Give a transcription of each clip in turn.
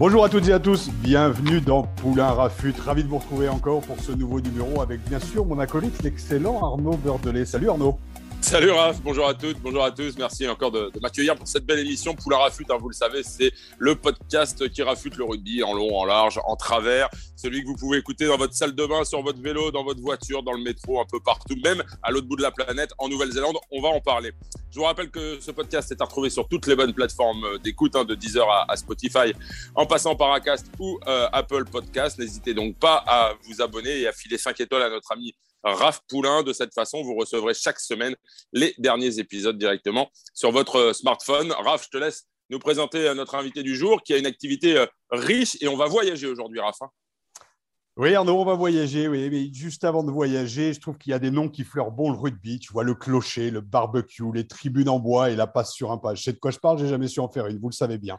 Bonjour à toutes et à tous, bienvenue dans Poulain Rafut. Ravi de vous retrouver encore pour ce nouveau numéro avec bien sûr mon acolyte, l'excellent Arnaud Beurdelet. Salut Arnaud. Salut Raph, bonjour à toutes, bonjour à tous. Merci encore de, m'accueillir pour cette belle émission. Poula Rafut, hein, vous le savez, c'est le podcast qui rafute le rugby en long, en large, en travers. Celui que vous pouvez écouter dans votre salle de bain, sur votre vélo, dans votre voiture, dans le métro, un peu partout, même à l'autre bout de la planète, en Nouvelle-Zélande. On va en parler. Je vous rappelle que ce podcast est à retrouver sur toutes les bonnes plateformes d'écoute, hein, de Deezer à, Spotify, en passant par Acast ou euh, Apple Podcast. N'hésitez donc pas à vous abonner et à filer 5 étoiles à notre ami Raph Poulain. De cette façon, vous recevrez chaque semaine les derniers épisodes directement sur votre euh, smartphone. Raph, je te laisse nous présenter euh, notre invité du jour qui a une activité euh, riche et on va voyager aujourd'hui, Raph. Hein. Oui, Arnaud, on va voyager. Oui, mais juste avant de voyager, je trouve qu'il y a des noms qui fleurent bon le rugby. Tu vois, le clocher, le barbecue, les tribunes en bois et la passe sur un page. Je sais de quoi je parle, j'ai jamais su en faire une, vous le savez bien.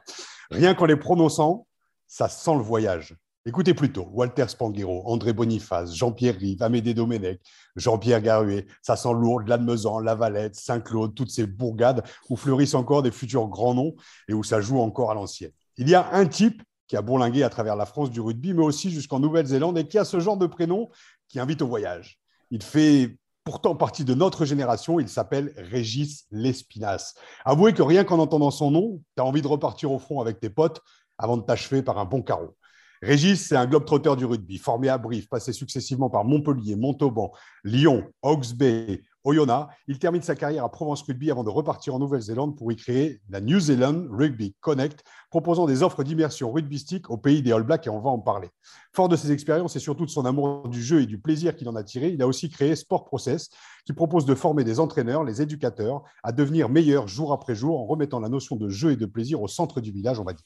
Rien qu'en les prononçant, ça sent le voyage. Écoutez plutôt Walter Spanghero, André Boniface, Jean-Pierre Rive, Amédée Domenech, Jean-Pierre Garuet, ça sent lourd, Lannemezan, La Valette, Saint-Claude, toutes ces bourgades où fleurissent encore des futurs grands noms et où ça joue encore à l'ancienne. Il y a un type qui a bourlingué à travers la France du rugby, mais aussi jusqu'en Nouvelle-Zélande et qui a ce genre de prénom qui invite au voyage. Il fait pourtant partie de notre génération, il s'appelle Régis Lespinasse. Avouez que rien qu'en entendant son nom, tu as envie de repartir au front avec tes potes avant de t'achever par un bon carreau. Régis, c'est un globe-trotteur du rugby, formé à Brive, passé successivement par Montpellier, Montauban, Lyon, Hawke's Bay, Oyonnax. Il termine sa carrière à Provence Rugby avant de repartir en Nouvelle-Zélande pour y créer la New Zealand Rugby Connect, proposant des offres d'immersion rugbystique au pays des All Blacks et on va en parler. Fort de ses expériences et surtout de son amour du jeu et du plaisir qu'il en a tiré, il a aussi créé Sport Process, qui propose de former des entraîneurs, les éducateurs, à devenir meilleurs jour après jour en remettant la notion de jeu et de plaisir au centre du village, on va dire.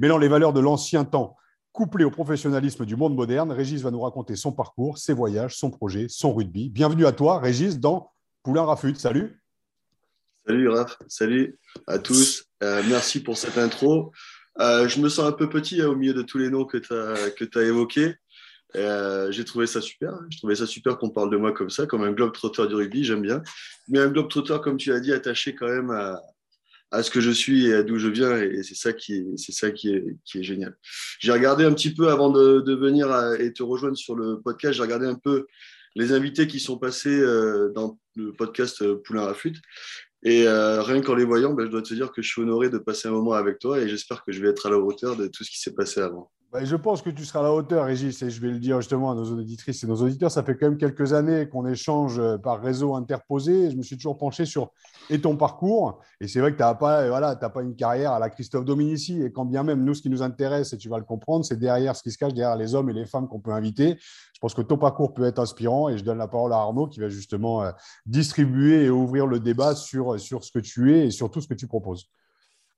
Mêlant les valeurs de l'ancien temps Couplé au professionnalisme du monde moderne, Régis va nous raconter son parcours, ses voyages, son projet, son rugby. Bienvenue à toi, Régis, dans Poulain Rafut. Salut. Salut Raph, salut à tous. Euh, merci pour cette intro. Euh, je me sens un peu petit hein, au milieu de tous les noms que tu as, évoqués. Euh, j'ai trouvé ça super. Hein. Je trouvais ça super qu'on parle de moi comme ça, comme un globe trotteur du rugby, j'aime bien. Mais un globe trotteur, comme tu l'as dit, attaché quand même à, à ce que je suis et à d'où je viens. Et c'est ça qui est, c'est ça qui est, qui est génial. J'ai regardé un petit peu avant de, de venir et te rejoindre sur le podcast. J'ai regardé un peu les invités qui sont passés euh, dans le podcast euh, Poulain Rafut. Et euh, rien qu'en les voyant, ben, je dois te dire que je suis honoré de passer un moment avec toi et j'espère que je vais être à la hauteur de tout ce qui s'est passé avant. Bah, je pense que tu seras à la hauteur, Régis, et je vais le dire justement à nos auditrices et nos auditeurs. Ça fait quand même quelques années qu'on échange euh, par réseau interposé. Je me suis toujours penché sur et ton parcours? Et c'est vrai que tu n'as pas, voilà, pas une carrière à la Christophe Dominici. Et quand bien même, nous, ce qui nous intéresse, et tu vas le comprendre, c'est derrière ce qui se cache derrière les hommes et les femmes qu'on peut inviter. Je pense que ton parcours peut être inspirant et je donne la parole à Arnaud qui va justement euh, distribuer et ouvrir le débat sur, sur ce que tu es et sur tout ce que tu proposes.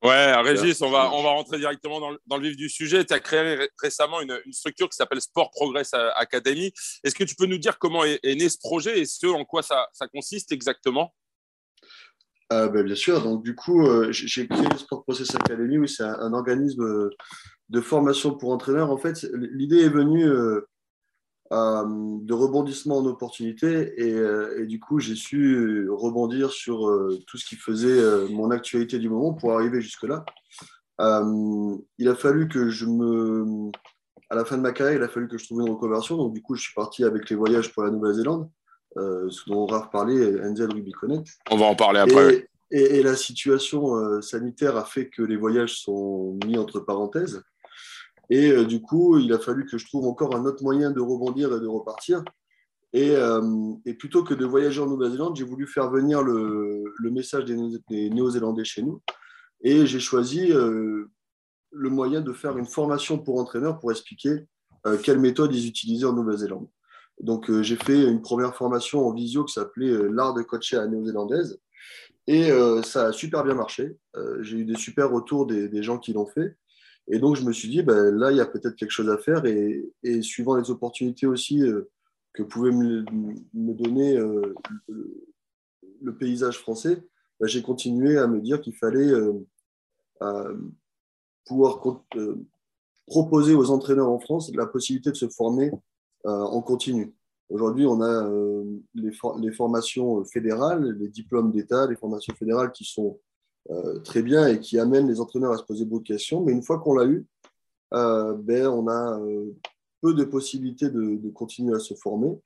Ouais, Régis, on va, on va rentrer directement dans le, dans le vif du sujet. Tu as créé récemment une, une structure qui s'appelle Sport Progress Academy. Est-ce que tu peux nous dire comment est, né ce projet et ce en quoi ça, ça consiste exactement? Euh, ben, Bien sûr. Donc, du coup, euh, j'ai créé Sport Progress Academy. Oui, c'est un, organisme de formation pour entraîneurs. En fait, l'idée est venue euh, euh, de rebondissement en opportunité et, euh, et du coup j'ai su rebondir sur euh, tout ce qui faisait mon actualité du moment pour arriver jusque là. il a fallu que je me, à la fin de ma carrière, il a fallu que je trouve une reconversion. Donc du coup je suis parti avec les voyages pour la Nouvelle-Zélande, ce dont on va reparler, Enzel Ruby Connect. On va en parler après. Et, et la situation sanitaire a fait que les voyages sont mis entre parenthèses. Et euh, du coup, il a fallu que je trouve encore un autre moyen de rebondir et de repartir. Et, euh, plutôt que de voyager en Nouvelle-Zélande, j'ai voulu faire venir le, message des, Néo-Zélandais chez nous. Et j'ai choisi euh, le moyen de faire une formation pour entraîneurs pour expliquer quelle méthode ils utilisaient en Nouvelle-Zélande. Donc, j'ai fait une première formation en visio qui s'appelait l'art de coacher à néo-zélandaise. Et ça a super bien marché. j'ai eu des super retours des gens qui l'ont fait. Et donc, je me suis dit, ben, là, il y a peut-être quelque chose à faire. Et, suivant les opportunités aussi euh, que pouvait me, donner euh, le, paysage français, ben, j'ai continué à me dire qu'il fallait euh, pouvoir proposer aux entraîneurs en France la possibilité de se former en continu. Aujourd'hui, on a les, formations fédérales, les diplômes d'État, les formations fédérales qui sont très bien et qui amène les entraîneurs à se poser beaucoup de questions. Mais une fois qu'on l'a eu, ben, on a peu de possibilités de, continuer à se former.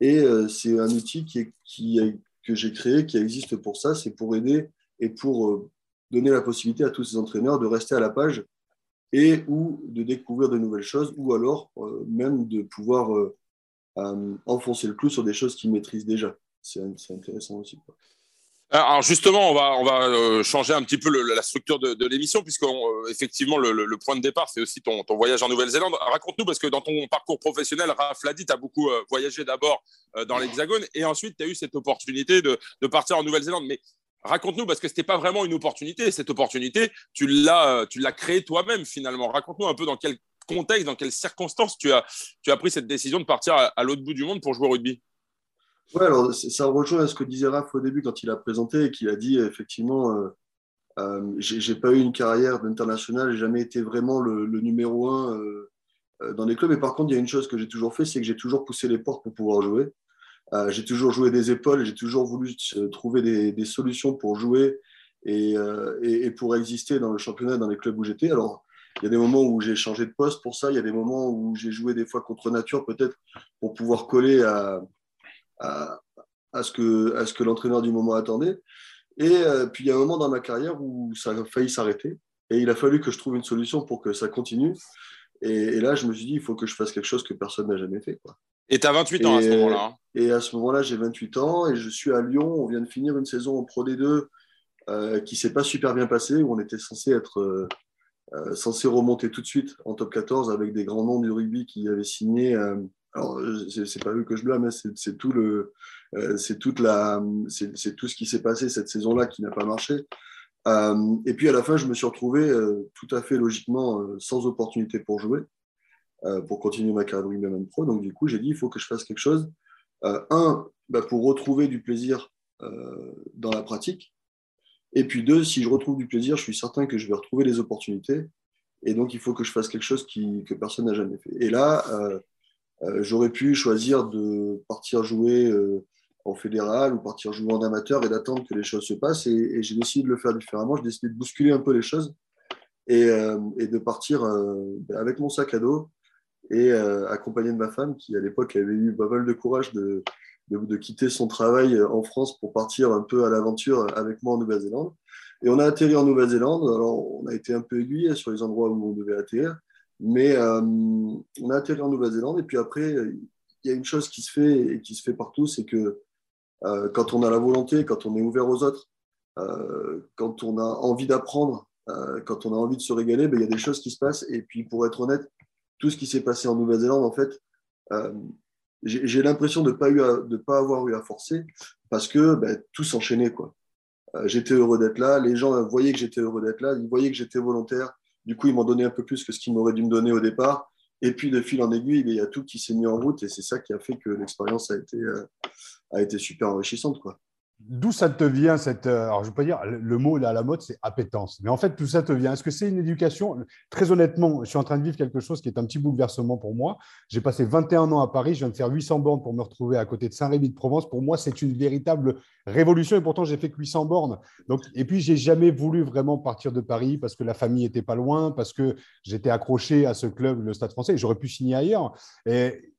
Et c'est un outil qui que j'ai créé, qui existe pour ça, c'est pour aider et pour donner la possibilité à tous ces entraîneurs de rester à la page et ou de découvrir de nouvelles choses, ou alors même de pouvoir enfoncer le clou sur des choses qu'ils maîtrisent déjà. C'est intéressant aussi. Alors justement, on va, on va euh, changer un petit peu la structure de, l'émission, puisque euh, effectivement le, point de départ, c'est aussi ton, ton, voyage en Nouvelle-Zélande. Raconte-nous, parce que dans ton parcours professionnel, Raph l'a dit, tu as beaucoup euh, voyagé d'abord dans l'Hexagone, et ensuite tu as eu cette opportunité de, de partir en Nouvelle-Zélande. Mais raconte-nous, parce que ce n'était pas vraiment une opportunité, cette opportunité, tu l'as, tu l'as créée toi-même finalement. Raconte-nous un peu dans quel contexte, dans quelles circonstances tu as, tu as pris cette décision de partir à, à l'autre bout du monde pour jouer au rugby. Ouais, alors ça rejoint ce que disait Raph au début quand il a présenté et qu'il a dit effectivement, euh, euh, j'ai pas eu une carrière d'international, j'ai jamais été vraiment le, numéro un euh, euh, dans les clubs. Mais par contre, il y a une chose que j'ai toujours fait, c'est que j'ai toujours poussé les portes pour pouvoir jouer. Euh, j'ai toujours joué des épaules, j'ai toujours voulu trouver des, des, solutions pour jouer et, et, et, pour exister dans le championnat, dans les clubs où j'étais. Alors, il y a des moments où j'ai changé de poste pour ça, il y a des moments où j'ai joué des fois contre nature, peut-être pour pouvoir coller à à, ce que, à ce que l'entraîneur du moment attendait. Et euh, puis il y a un moment dans ma carrière où ça a failli s'arrêter. Et il a fallu que je trouve une solution pour que ça continue. Et, là, je me suis dit, il faut que je fasse quelque chose que personne n'a jamais fait. Quoi. Et tu as 28 ans à ce moment-là hein. Et à ce moment-là, j'ai 28 ans et je suis à Lyon. On vient de finir une saison en Pro D2 euh, qui s'est pas super bien passée, où on était censé être euh, euh, censé remonter tout de suite en top 14 avec des grands noms du rugby qui avaient signé alors, c'est pas eux que je blâme, hein, c'est tout le, euh, c'est toute la, c'est tout ce qui s'est passé cette saison-là qui n'a pas marché. Euh, et puis à la fin, je me suis retrouvé euh, tout à fait logiquement sans opportunité pour jouer, pour continuer ma carrière de rugbyman pro. Donc du coup, j'ai dit il faut que je fasse quelque chose. un, bah, pour retrouver du plaisir dans la pratique. Et puis deux, si je retrouve du plaisir, je suis certain que je vais retrouver des opportunités. Et donc, il faut que je fasse quelque chose qui, que personne n'a jamais fait. Et là, euh, j'aurais pu choisir de partir jouer euh, en fédéral ou partir jouer en amateur et d'attendre que les choses se passent. Et, j'ai décidé de le faire différemment. J'ai décidé de bousculer un peu les choses et, euh, et de partir ben, avec mon sac à dos et accompagné de ma femme qui, à l'époque, avait eu pas mal de courage de, de, de, quitter son travail en France pour partir un peu à l'aventure avec moi en Nouvelle-Zélande. Et on a atterri en Nouvelle-Zélande. Alors, on a été un peu aiguillé sur les endroits où on devait atterrir. Mais euh, on a atterri en Nouvelle-Zélande et puis après, il y a une chose qui se fait et qui se fait partout, c'est que euh, quand on a la volonté, quand on est ouvert aux autres, euh, quand on a envie d'apprendre, quand on a envie de se régaler, ben, il y a des choses qui se passent. Et puis pour être honnête, tout ce qui s'est passé en Nouvelle-Zélande, en fait, j'ai l'impression de ne pas, pas avoir eu à forcer parce que ben, tout s'enchaînait. j'étais heureux d'être là, les gens voyaient que j'étais heureux d'être là, ils voyaient que j'étais volontaire, du coup, ils m'ont donné un peu plus que ce qu'ils m'auraient dû me donner au départ. Et puis, de fil en aiguille, il y a tout qui s'est mis en route et c'est ça qui a fait que l'expérience a été, euh, super enrichissante. Quoi. D'où ça te vient cette. Euh, alors, je ne pas dire, le mot là à la mode, c'est appétence. Mais en fait, tout ça te vient? Est-ce que c'est une éducation? Très honnêtement, je suis en train de vivre quelque chose qui est un petit bouleversement pour moi. J'ai passé 21 ans à Paris, je viens de faire 800 bornes pour me retrouver à côté de Saint-Rémy de Provence. Pour moi, c'est une véritable révolution et pourtant, j'ai fait que 800 bornes. Donc, et puis, j'ai jamais voulu vraiment partir de Paris parce que la famille était pas loin, parce que j'étais accroché à ce club, le Stade français. J'aurais pu signer ailleurs. Et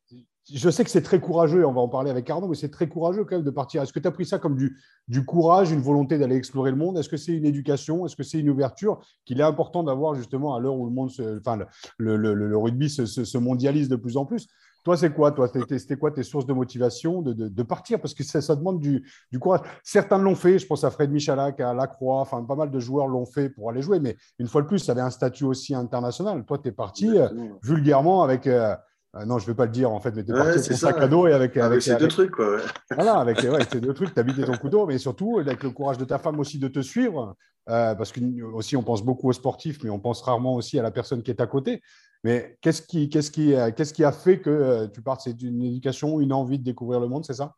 je sais que c'est très courageux, on va en parler avec Arnaud, mais c'est très courageux quand même de partir. Est-ce que tu as pris ça comme du, du courage, une volonté d'aller explorer le monde? Est-ce que c'est une éducation? Est-ce que c'est une ouverture qu'il est important d'avoir justement à l'heure où le monde, se, enfin, le, le, le, rugby se, se, mondialise de plus en plus? Toi, c'est quoi? Toi, c'était quoi tes sources de motivation de, de, de partir? Parce que ça, ça demande du, du, courage. Certains l'ont fait. Je pense à Fred Michalak, à Lacroix. Enfin, pas mal de joueurs l'ont fait pour aller jouer. Mais une fois de plus, ça avait un statut aussi international. Toi, tu es parti euh, vulgairement avec. Euh, ah non, je ne vais pas le dire en fait, mais tu es parti avec ton sac à dos et avec. avec, ces deux trucs, quoi. Voilà, avec ces deux trucs, tu as vidé ton couteau, mais surtout avec le courage de ta femme aussi de te suivre, euh, parce que aussi on pense beaucoup aux sportifs, mais on pense rarement aussi à la personne qui est à côté. Mais qu'est-ce qui, qu'est-ce qui, euh, qu'est-ce qui a fait que euh, tu partes? C'est une éducation, une envie de découvrir le monde, c'est ça?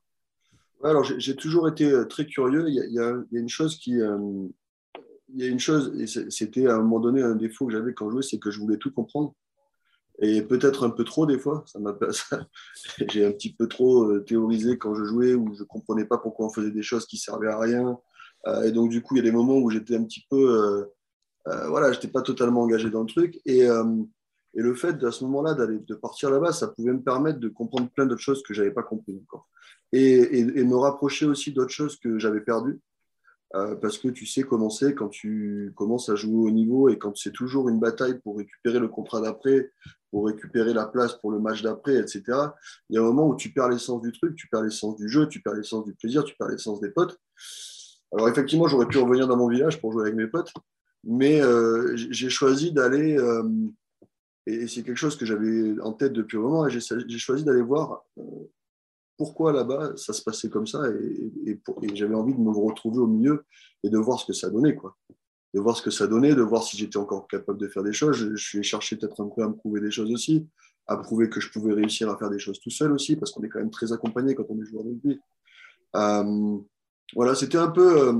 Alors j'ai toujours été très curieux. Il y a, il y a une chose qui. il y a une chose, et c'était à un moment donné un défaut que j'avais quand je jouais, c'est que je voulais tout comprendre et peut-être un peu trop des fois. Ça m'a j'ai un petit peu trop euh, théorisé quand je jouais où je comprenais pas pourquoi on faisait des choses qui servaient à rien. Euh, et donc du coup, il y a des moments où j'étais un petit peu, euh, euh voilà, j'étais pas totalement engagé dans le truc. Et, Et le fait à ce moment-là d'aller de partir là-bas, ça pouvait me permettre de comprendre plein d'autres choses que je n'avais pas compris encore. Et, et, me rapprocher aussi d'autres choses que j'avais perdues. Euh, parce que tu sais comment c'est quand tu commences à jouer au niveau et quand c'est toujours une bataille pour récupérer le contrat d'après, pour récupérer la place pour le match d'après, etc. Il y a un moment où tu perds l'essence du truc, tu perds l'essence du jeu, tu perds l'essence du plaisir, tu perds l'essence des potes. Alors effectivement, j'aurais pu revenir dans mon village pour jouer avec mes potes, mais euh, j'ai choisi d'aller, euh, et c'est quelque chose que j'avais en tête depuis un moment, j'ai choisi d'aller voir euh, pourquoi là-bas ça se passait comme ça, et, j'avais envie de me retrouver au milieu et de voir ce que ça donnait, quoi. De voir ce que ça donnait, de voir si j'étais encore capable de faire des choses. Je, suis cherché peut-être un peu à me prouver des choses aussi, à prouver que je pouvais réussir à faire des choses tout seul aussi, parce qu'on est quand même très accompagné quand on est joueur de rugby. voilà, c'était un peu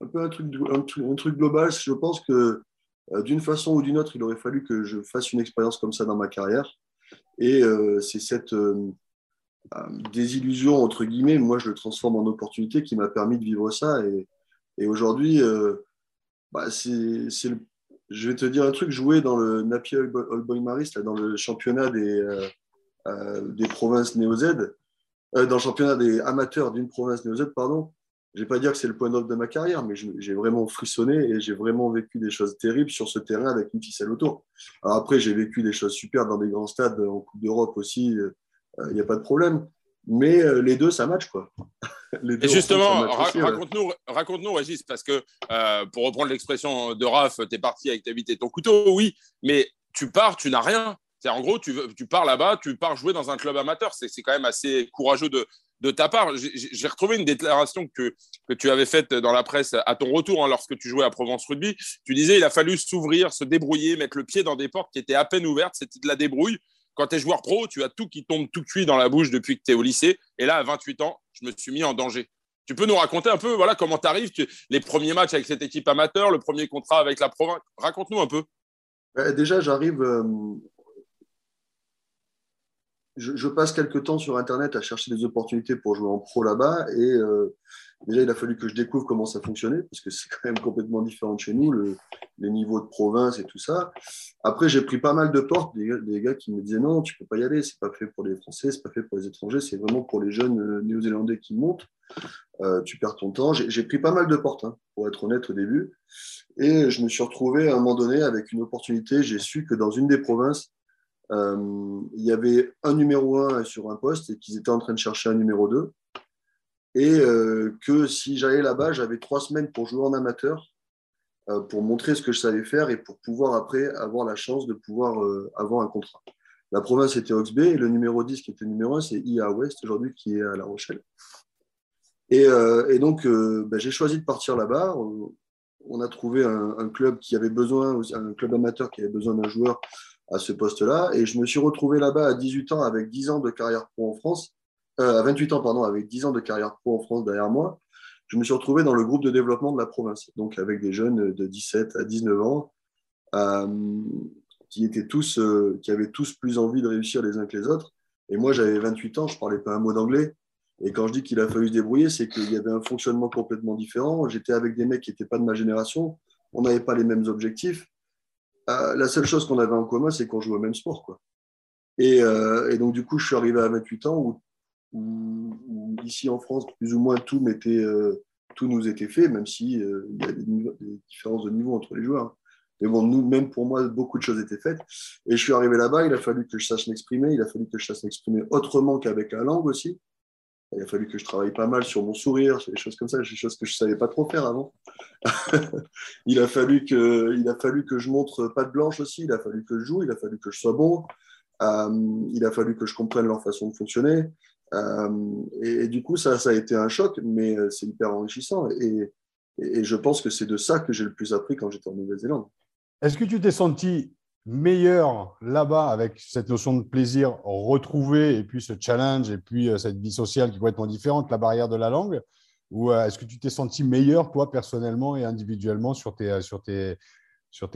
un peu un truc, global. Je pense que euh, d'une façon ou d'une autre, il aurait fallu que je fasse une expérience comme ça dans ma carrière. Et euh, c'est cette euh, désillusion, entre guillemets, moi je le transforme en opportunité qui m'a permis de vivre ça. Et aujourd'hui, bah, je vais te dire un truc, jouer dans le Napier All Boy Marist, dans le championnat des, des provinces Néo-Z, dans le championnat des amateurs d'une province Néo-Z, pardon, je vais pas dire que c'est le point d'off de ma carrière, mais j'ai vraiment frissonné et j'ai vraiment vécu des choses terribles sur ce terrain avec une ficelle autour. Alors après, j'ai vécu des choses super dans des grands stades en Coupe d'Europe aussi, il euh, n'y a pas de problème. Mais euh, les deux, ça match, quoi. Et justement, raconte-nous, raconte Régis, parce que euh, pour reprendre l'expression de Raph, tu es parti avec ta bite et ton couteau, oui, mais tu pars, tu n'as rien. C'est en gros, tu, tu pars là-bas, tu pars jouer dans un club amateur. C'est quand même assez courageux de, de ta part. J'ai retrouvé une déclaration que, que tu avais faite dans la presse à ton retour hein, lorsque tu jouais à Provence Rugby. Tu disais il a fallu s'ouvrir, se débrouiller, mettre le pied dans des portes qui étaient à peine ouvertes. C'était de la débrouille. Quand tu es joueur pro, tu as tout qui tombe tout cuit dans la bouche depuis que tu es au lycée. Et là, à 28 ans, je me suis mis en danger. Tu peux nous raconter un peu comment tu arrives, les premiers matchs avec cette équipe amateur, le premier contrat avec la province? Raconte-nous un peu. Bah, déjà, j'arrive euh, je, passe quelques temps sur Internet à chercher des opportunités pour jouer en pro là-bas. Et euh, déjà, il a fallu que je découvre comment ça fonctionnait, parce que c'est quand même complètement différent de chez nous, les niveaux de province et tout ça. Après, j'ai pris pas mal de portes, des, gars qui me disaient non, tu peux pas y aller, c'est pas fait pour les Français, c'est pas fait pour les étrangers, c'est vraiment pour les jeunes euh, néo-zélandais qui montent. Euh, tu perds ton temps. J'ai pris pas mal de portes, hein, pour être honnête au début. Et je me suis retrouvé à un moment donné avec une opportunité. J'ai su que dans une des provinces, euh, il y avait un numéro 1 sur un poste et qu'ils étaient en train de chercher un numéro 2. Et euh, que si j'allais là-bas, j'avais trois semaines pour jouer en amateur, euh, pour montrer ce que je savais faire et pour pouvoir après avoir la chance de pouvoir avoir un contrat. La province était Oxbay et le numéro 10 qui était numéro 1, c'est IA West aujourd'hui qui est à La Rochelle. Et, donc, ben, j'ai choisi de partir là-bas. On, a trouvé un, club qui avait besoin, un club amateur qui avait besoin d'un joueur à ce poste-là. Et je me suis retrouvé là-bas à 18 ans avec 10 ans de carrière pro en France, euh, à 28 ans, pardon, avec 10 ans de carrière pro en France derrière moi. Je me suis retrouvé dans le groupe de développement de la province, donc avec des jeunes de 17 à 19 ans euh, qui, étaient tous, euh, qui avaient tous plus envie de réussir les uns que les autres. Et moi, j'avais 28 ans, je ne parlais pas un mot d'anglais. Et quand je dis qu'il a fallu se débrouiller, c'est qu'il y avait un fonctionnement complètement différent. J'étais avec des mecs qui n'étaient pas de ma génération. On n'avait pas les mêmes objectifs. La seule chose qu'on avait en commun, c'est qu'on jouait au même sport. Quoi. Euh, et, donc, du coup, je suis arrivé à 28 ans où, ici en France, plus ou moins tout, euh, tout nous était fait, même s'il il y a des, différences de niveau entre les joueurs. Mais bon, nous, même pour moi, beaucoup de choses étaient faites. Et je suis arrivé là-bas, il a fallu que je sache m'exprimer, il a fallu que je sache m'exprimer autrement qu'avec la langue aussi. Il a fallu que je travaille pas mal sur mon sourire, sur des choses comme ça, des choses que je ne savais pas trop faire avant. il, a fallu que, il a fallu que je montre pas de blanche aussi, il a fallu que je joue, il a fallu que je sois bon, euh, il a fallu que je comprenne leur façon de fonctionner. Euh, et, du coup, ça, a été un choc, mais euh, c'est hyper enrichissant. Et, je pense que c'est de ça que j'ai le plus appris quand j'étais en Nouvelle-Zélande. Est-ce que tu t'es senti meilleur là-bas avec cette notion de plaisir retrouvé et puis ce challenge et puis euh, cette vie sociale qui est complètement différente, la barrière de la langue? Ou est-ce que tu t'es senti meilleur, toi, personnellement et individuellement, sur tes,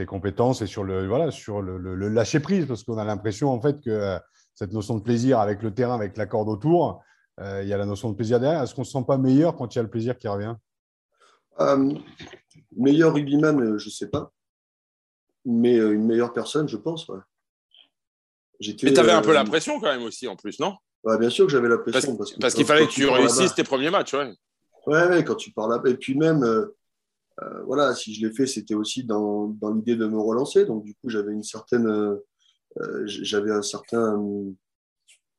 compétences et sur le, lâcher-prise Parce qu'on a l'impression, en fait, que cette notion de plaisir avec le terrain, avec la corde autour, il y a la notion de plaisir derrière. Est-ce qu'on ne se sent pas meilleur quand il y a le plaisir qui revient? Meilleur rugbyman, je ne sais pas mais euh, une meilleure personne, je pense. Mais tu avais un peu la pression quand même aussi, en plus, non? Ouais, Bien sûr que j'avais la pression. Parce, qu'il fallait que tu réussisses tes premiers matchs, ouais. Ouais, ouais, quand tu parles là Et puis même, voilà, si je l'ai fait, c'était aussi dans, dans l'idée de me relancer. Donc, du coup, j'avais une certaine. J'avais un certain.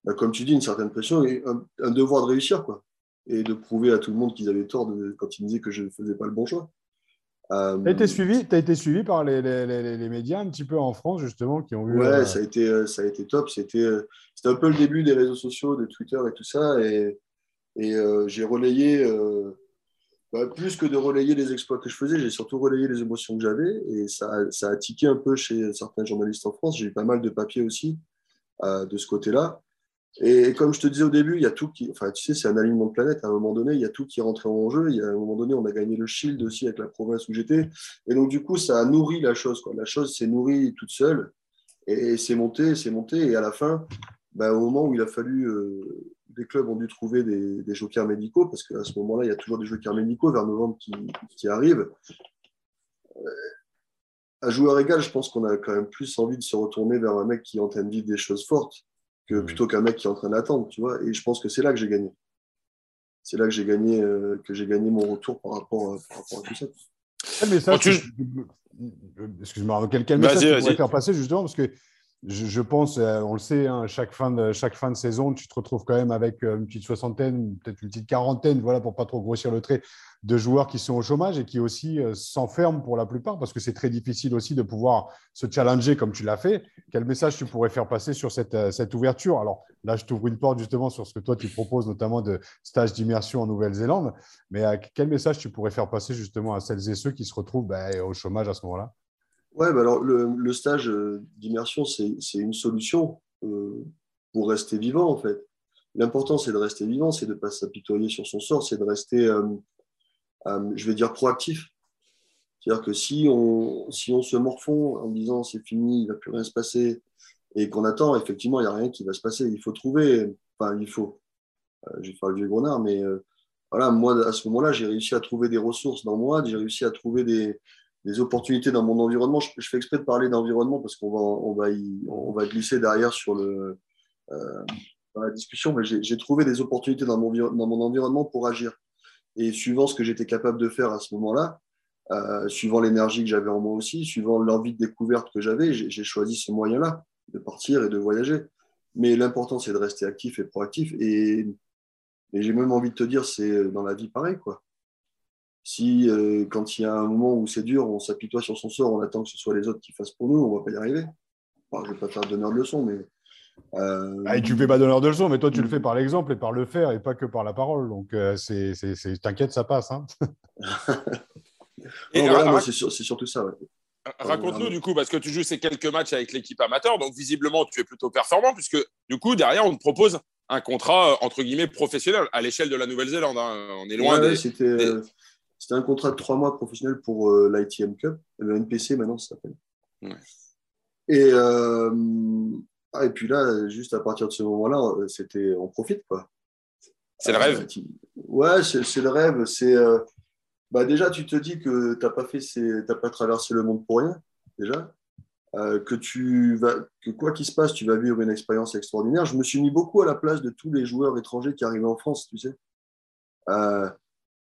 Bah, comme tu dis, une certaine pression et un, devoir de réussir, quoi. Et de prouver à tout le monde qu'ils avaient tort quand ils me disaient que je ne faisais pas le bon choix. Euh, tu as été suivi, as été suivi par les, les, les, médias un petit peu en France, justement, qui ont vu. Ouais, euh, ça, a été, euh, ça a été top. C'était un peu le début des réseaux sociaux, de Twitter et tout ça. Et, et j'ai relayé, bah, plus que de relayer les exploits que je faisais, j'ai surtout relayé les émotions que j'avais. Et ça, a tiqué un peu chez certains journalistes en France. J'ai eu pas mal de papiers aussi de ce côté-là. Et comme je te disais au début, il y a tout qui. Enfin, tu sais, c'est un alignement de planète. À un moment donné, il y a tout qui est rentré en jeu. Il y a, un moment donné, on a gagné le Shield aussi avec la province où j'étais. Et donc, du coup, ça a nourri la chose. Quoi. La chose s'est nourrie toute seule. Et c'est monté, c'est monté. Et à la fin, ben, au moment où il a fallu. Euh, des clubs ont dû trouver des, des jokers médicaux, parce qu'à ce moment-là, il y a toujours des jokers médicaux vers novembre qui, qui arrivent. Euh, à joueur égal, je pense qu'on a quand même plus envie de se retourner vers un mec qui est en train de vivre des choses fortes Mm. plutôt qu'un mec qui est en train d'attendre, tu vois. Et je pense que c'est là que j'ai gagné. C'est là que j'ai gagné, euh, que j'ai gagné mon retour par rapport, par rapport à tout ça. Quel message, tu... excuse-moi, quel, quel message tu pourrais faire passer justement parce que je, pense, euh, on le sait, hein, chaque, fin de, saison, tu te retrouves quand même avec euh, une petite soixantaine, peut-être une petite quarantaine, voilà, pour pas trop grossir le trait, de joueurs qui sont au chômage et qui aussi euh, s'enferment pour la plupart parce que c'est très difficile aussi de pouvoir se challenger comme tu l'as fait. Quel message tu pourrais faire passer sur cette, ouverture? Alors là, je t'ouvre une porte justement sur ce que toi tu proposes, notamment de stage d'immersion en Nouvelle-Zélande. Mais quel message tu pourrais faire passer justement à celles et ceux qui se retrouvent ben, au chômage à ce moment-là? Ouais, bah alors le, stage euh, d'immersion, c'est une solution euh, pour rester vivant, en fait. L'important, c'est de rester vivant, c'est de ne pas s'apitoyer sur son sort, c'est de rester, euh, je vais dire, proactif. C'est-à-dire que si on, si on se morfond en disant c'est fini, il ne va plus rien se passer, et qu'on attend, effectivement, il n'y a rien qui va se passer. Il faut trouver, enfin, il faut, je vais faire le vieux grenard, mais voilà, moi, à ce moment-là, j'ai réussi à trouver des ressources dans moi, j'ai réussi à trouver des, des opportunités dans mon environnement. Je, fais exprès de parler d'environnement parce qu'on va, on va, on va glisser derrière sur le, euh, dans la discussion, mais j'ai trouvé des opportunités dans mon, dans mon environnement pour agir. Et suivant ce que j'étais capable de faire à ce moment-là, euh, suivant l'énergie que j'avais en moi aussi, suivant l'envie de découverte que j'avais, j'ai choisi ce moyen-là, de partir et de voyager. Mais l'important, c'est de rester actif et proactif. Et, et j'ai même envie de te dire, c'est dans la vie pareil, quoi. Si, euh, quand il y a un moment où c'est dur, on s'apitoie sur son sort, on attend que ce soit les autres qui fassent pour nous, on ne va pas y arriver. je ne vais pas faire donneur de leçons, mais. Euh... Ah, et tu ne fais pas donneur de leçons, mais toi, tu le fais par l'exemple et par le faire et pas que par la parole. Donc, euh, c'est, t'inquiète, ça passe. Hein et c'est, surtout ça. Raconte-nous du coup, parce que tu joues ces quelques matchs avec l'équipe amateur, donc visiblement tu es plutôt performant, puisque du coup derrière on te propose un contrat entre guillemets professionnel à l'échelle de la Nouvelle-Zélande. Hein. On est loin des, c'était, c'était un contrat de trois mois professionnel pour euh, l'ITM Cup, le NPC maintenant ça s'appelle. Et, euh, ah, et puis là, juste à partir de ce moment-là, euh, c'était on profite quoi. C'est le rêve. ouais, c'est, le rêve. C'est bah déjà tu te dis que t'as pas fait, t'as pas traversé le monde pour rien déjà. que tu vas, que quoi qu'il se passe, tu vas vivre une expérience extraordinaire. Je me suis mis beaucoup à la place de tous les joueurs étrangers qui arrivent en France, tu sais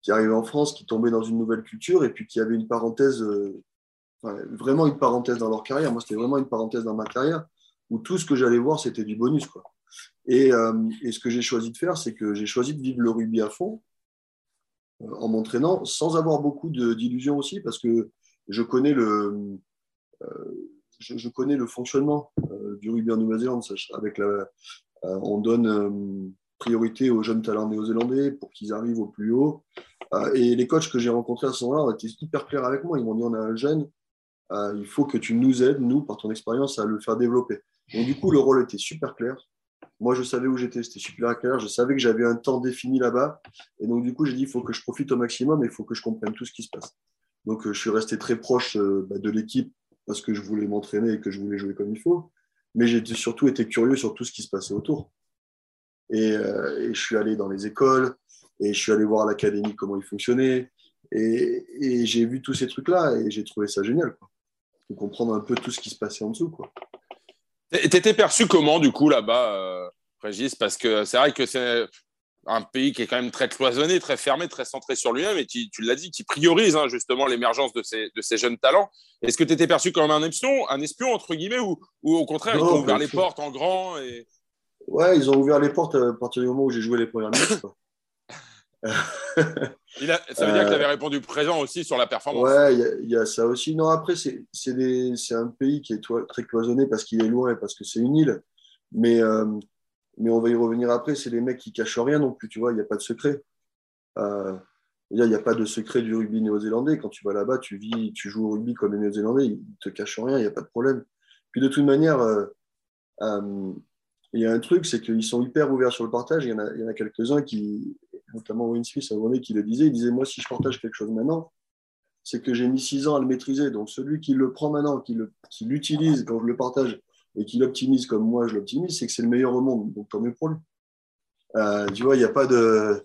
qui arrivaient en France, qui tombaient dans une nouvelle culture et puis qui avaient une parenthèse, euh, vraiment une parenthèse dans leur carrière. Moi, c'était vraiment une parenthèse dans ma carrière où tout ce que j'allais voir, c'était du bonus. Quoi. Et, euh, ce que j'ai choisi de faire, c'est que j'ai choisi de vivre le rugby à fond euh, en m'entraînant sans avoir beaucoup d'illusions aussi parce que je connais le, je, connais le fonctionnement du rugby en Nouvelle-Zélande. Avec on donne priorité aux jeunes talents néo-zélandais pour qu'ils arrivent au plus haut. Euh, et les coachs que j'ai rencontrés à ce moment-là ont été hyper clairs avec moi. Ils m'ont dit on a un jeune, euh, il faut que tu nous aides, nous, par ton expérience, à le faire développer. Donc, du coup, le rôle était super clair. Moi, je savais où j'étais, c'était super clair. Je savais que j'avais un temps défini là-bas. Et donc, du coup, j'ai dit il faut que je profite au maximum et il faut que je comprenne tout ce qui se passe. Donc, euh, je suis resté très proche bah, de l'équipe parce que je voulais m'entraîner et que je voulais jouer comme il faut. Mais j'ai surtout été curieux sur tout ce qui se passait autour. Euh, et, je suis allé dans les écoles et je suis allé voir l'académie comment il fonctionnait. Et, j'ai vu tous ces trucs-là et j'ai trouvé ça génial. Quoi. De comprendre un peu tout ce qui se passait en dessous. Quoi. T'étais perçu comment, du coup, là-bas, euh, Régis? Parce que c'est vrai que c'est un pays qui est quand même très cloisonné, très fermé, très centré sur lui-même et qui, tu l'as dit, qui priorise hein, justement l'émergence de ces, de ces jeunes talents. Est-ce que tu étais perçu comme un espion, un espion entre guillemets, ou, ou au contraire, ils ouvert les portes en grand et... Ouais, ils ont ouvert les portes à partir du moment où j'ai joué les premières minutes. Il a, ça veut dire que tu avais répondu présent aussi sur la performance. Ouais, il y, y, a ça aussi. Non, après, c'est un pays qui est très cloisonné parce qu'il est loin et parce que c'est une île. Mais, euh, mais on va y revenir après. C'est les mecs qui cachent rien non plus, tu vois. Il n'y a pas de secret. Euh, il n'y a pas de secret du rugby néo-zélandais. Quand tu vas là-bas, tu vis, tu joues au rugby comme les néo-zélandais. Ils ne te cachent rien, il n'y a pas de problème. Puis de toute manière, euh, euh il y a un truc, c'est qu'ils sont hyper ouverts sur le partage. Il y en a, quelques-uns qui, notamment Wayne Smith, un qui le disait, il disait, moi, si je partage quelque chose maintenant, c'est que j'ai mis six ans à le maîtriser. Donc celui qui le prend maintenant, qui l'utilise quand je le partage et qui l'optimise comme moi je l'optimise, c'est que c'est le meilleur au monde. Donc tant mieux pour lui. Euh, tu vois, il n'y a pas de,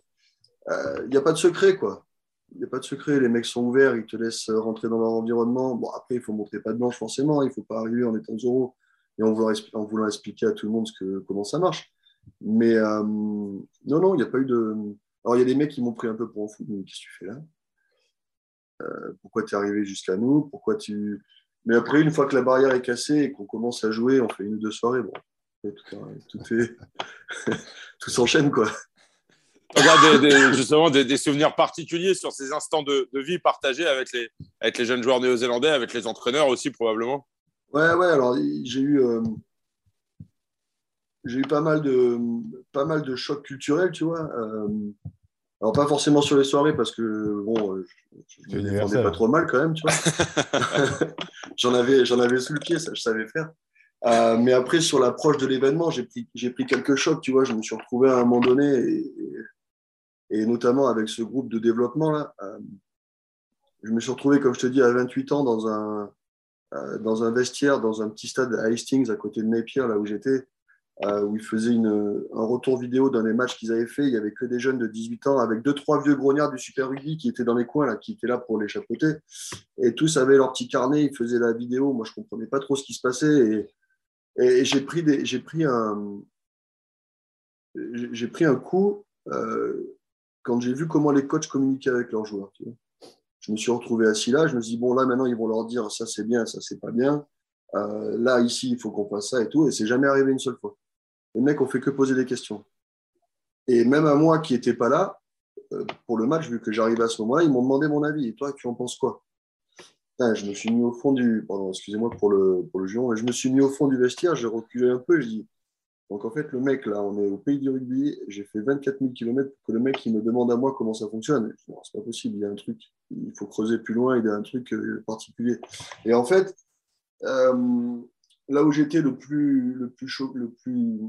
euh, a pas de secret quoi. Il n'y a pas de secret. Les mecs sont ouverts, ils te laissent rentrer dans leur environnement. Bon après, il faut montrer pas de blanche forcément. Il ne faut pas arriver en étant zéro et en voulant, expliquer à tout le monde comment ça marche. Mais euh, non, non, il n'y a pas eu de. Alors, il y a des mecs qui m'ont pris un peu pour un fou. Qu'est-ce que tu fais là? Euh, Pourquoi tu es arrivé jusqu'à nous? Pourquoi tu. Mais après, une fois que la barrière est cassée et qu'on commence à jouer, on fait une ou deux soirées. Bon, tout, s'enchaîne, quoi. Regarde des, justement des, souvenirs particuliers sur ces instants de, de, vie partagés avec les, avec les jeunes joueurs néo-zélandais, avec les entraîneurs aussi, probablement. Ouais, ouais, alors j'ai eu, euh, j'ai eu pas mal, de, pas mal de chocs culturels, tu vois. Euh, alors, pas forcément sur les soirées, parce que, bon, je ne défendais pas trop mal quand même, tu vois. j'en, avais, j'en avais sous le pied, ça, je savais faire. Euh, mais après, sur l'approche de l'événement, j'ai pris, j'ai pris quelques chocs, tu vois. Je me suis retrouvé à un moment donné, et, et notamment avec ce groupe de développement, là. je me suis retrouvé, comme je te dis, à 28 ans dans un euh, dans un vestiaire, dans un petit stade à Hastings, à côté de Napier, là où j'étais, euh, où ils faisaient un retour vidéo dans les matchs qu'ils avaient fait. Il n'y avait que des jeunes de 18 ans avec deux, trois vieux grognards du Super Rugby qui étaient dans les coins, là, qui étaient là pour les chapeauter. Et tous avaient leur petit carnet, ils faisaient la vidéo. Moi, je ne comprenais pas trop ce qui se passait. Et, j'ai pris, des, pris un, pris un coup euh, quand j'ai vu comment les coachs communiquaient avec leurs joueurs. Je me suis retrouvé assis là. Je me suis dit, bon, là, maintenant, ils vont leur dire ça, c'est bien, ça, c'est pas bien. Euh, là, ici, il faut qu'on fasse ça et tout. Et c'est jamais arrivé une seule fois. Les mecs ont fait que poser des questions. Et même à moi qui n'étais pas là, euh, pour le match, vu que j'arrivais à ce moment-là, ils m'ont demandé mon avis. Et toi, tu en penses quoi? Je me suis mis au fond du. Pardon, excusez-moi pour le, pour le juron, je me suis mis au fond du vestiaire, j'ai reculé un peu, je dis donc en fait, le mec, là, on est au pays du rugby, j'ai fait 24 000 km pour que le mec il me demande à moi comment ça fonctionne. c'est pas possible, il y a un truc, il faut creuser plus loin, il y a un truc euh, particulier. Et en fait, euh, là où j'étais le plus, le, plus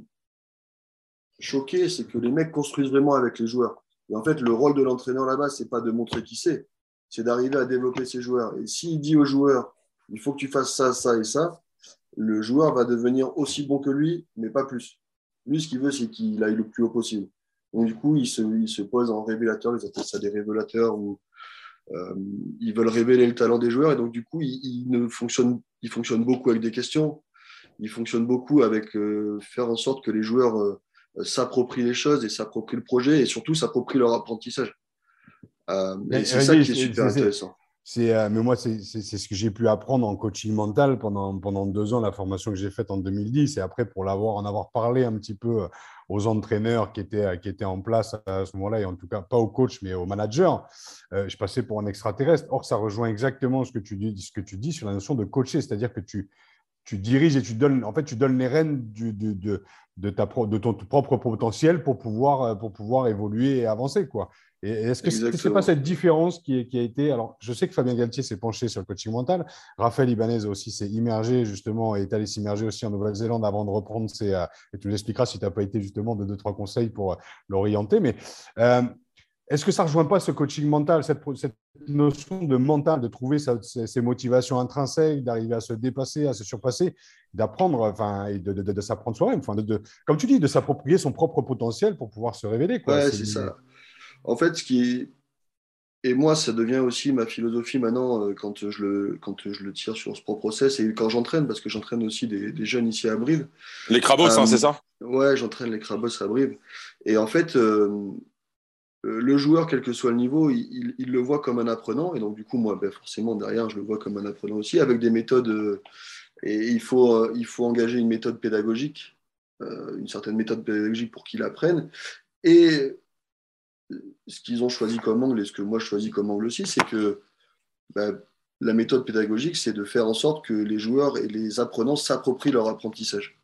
choqué, c'est que les mecs construisent vraiment avec les joueurs. Et en fait, le rôle de l'entraîneur là-bas, c'est pas de montrer qui c'est, c'est d'arriver à développer ses joueurs. Et s'il dit aux joueurs, il faut que tu fasses ça, ça et ça, le joueur va devenir aussi bon que lui, mais pas plus. Lui, ce qu'il veut, c'est qu'il aille le plus haut possible. Donc, du coup, il se, il se pose en révélateur, ils appellent ça des révélateurs, où euh, ils veulent révéler le talent des joueurs. Et donc, du coup, il, ne fonctionne, il fonctionne beaucoup avec des questions. Il fonctionne beaucoup avec euh, faire en sorte que les joueurs euh, s'approprient les choses et s'approprient le projet et surtout s'approprient leur apprentissage. et c'est ça qui est super intéressant. Euh, mais moi, c'est ce que j'ai pu apprendre en coaching mental pendant, pendant deux ans, la formation que j'ai faite en 2010. Et après, pour l'avoir, en avoir parlé un petit peu aux entraîneurs qui étaient, euh, qui étaient en place à ce moment-là, et en tout cas pas aux coachs, mais aux managers, je passais pour un extraterrestre. Or, ça rejoint exactement ce que tu dis, ce que tu dis sur la notion de coacher, c'est-à-dire que tu, tu diriges et tu donnes, en fait, tu donnes les rênes de, de, ta, de ton propre potentiel pour pouvoir, pour pouvoir évoluer et avancer. Quoi. Est-ce que ce n'est pas cette différence qui, a été. Alors, je sais que Fabien Galtier s'est penché sur le coaching mental. Raphaël Ibanez aussi s'est immergé, justement, et est allé s'immerger aussi en Nouvelle-Zélande avant de reprendre ses. Euh, et tu nous expliqueras si tu n'as pas été, justement, de deux, trois conseils pour euh, l'orienter. Mais euh, est-ce que ça ne rejoint pas ce coaching mental, cette, notion de mental, de trouver ses, motivations intrinsèques, d'arriver à se dépasser, à se surpasser, d'apprendre, enfin, et de, s'apprendre soi-même, enfin, comme tu dis, de s'approprier son propre potentiel pour pouvoir se révéler. Quoi. c'est ça. En fait, ce qui est, et moi, ça devient aussi ma philosophie maintenant euh, quand, je le, quand je le tire sur ce propre process et quand j'entraîne, parce que j'entraîne aussi des, jeunes ici à Brive. Les crabos, hein, c'est ça? Ouais, j'entraîne les crabos à Brive. Et en fait, le joueur, quel que soit le niveau, il, le voit comme un apprenant. Et donc, du coup, moi, ben, forcément, derrière, je le vois comme un apprenant aussi, avec des méthodes. et il faut, il faut engager une méthode pédagogique, une certaine méthode pédagogique pour qu'il apprenne. Et ce qu'ils ont choisi comme angle et ce que moi je choisis comme angle aussi, c'est que bah, la méthode pédagogique, c'est de faire en sorte que les joueurs et les apprenants s'approprient leur apprentissage.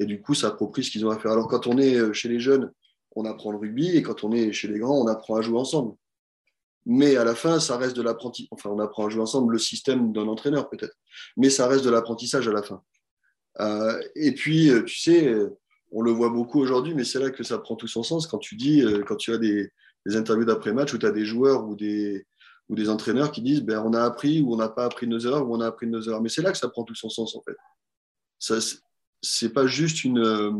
Et du coup, s'approprient ce qu'ils ont à faire. Alors, quand on est euh, chez les jeunes, on apprend le rugby, et quand on est chez les grands, on apprend à jouer ensemble. Mais à la fin, ça reste de l'apprentissage. Enfin, on apprend à jouer ensemble le système d'un entraîneur, peut-être. Mais ça reste de l'apprentissage à la fin. Euh, et puis, euh, tu sais, on le voit beaucoup aujourd'hui, mais c'est là que ça prend tout son sens quand tu dis, euh, quand tu as des, interviews d'après-match où tu as des joueurs ou des, ou des entraîneurs qui disent ben, on a appris ou on n'a pas appris nos heures ou on a appris nos heures. Mais c'est là que ça prend tout son sens en fait. C'est pas juste une euh,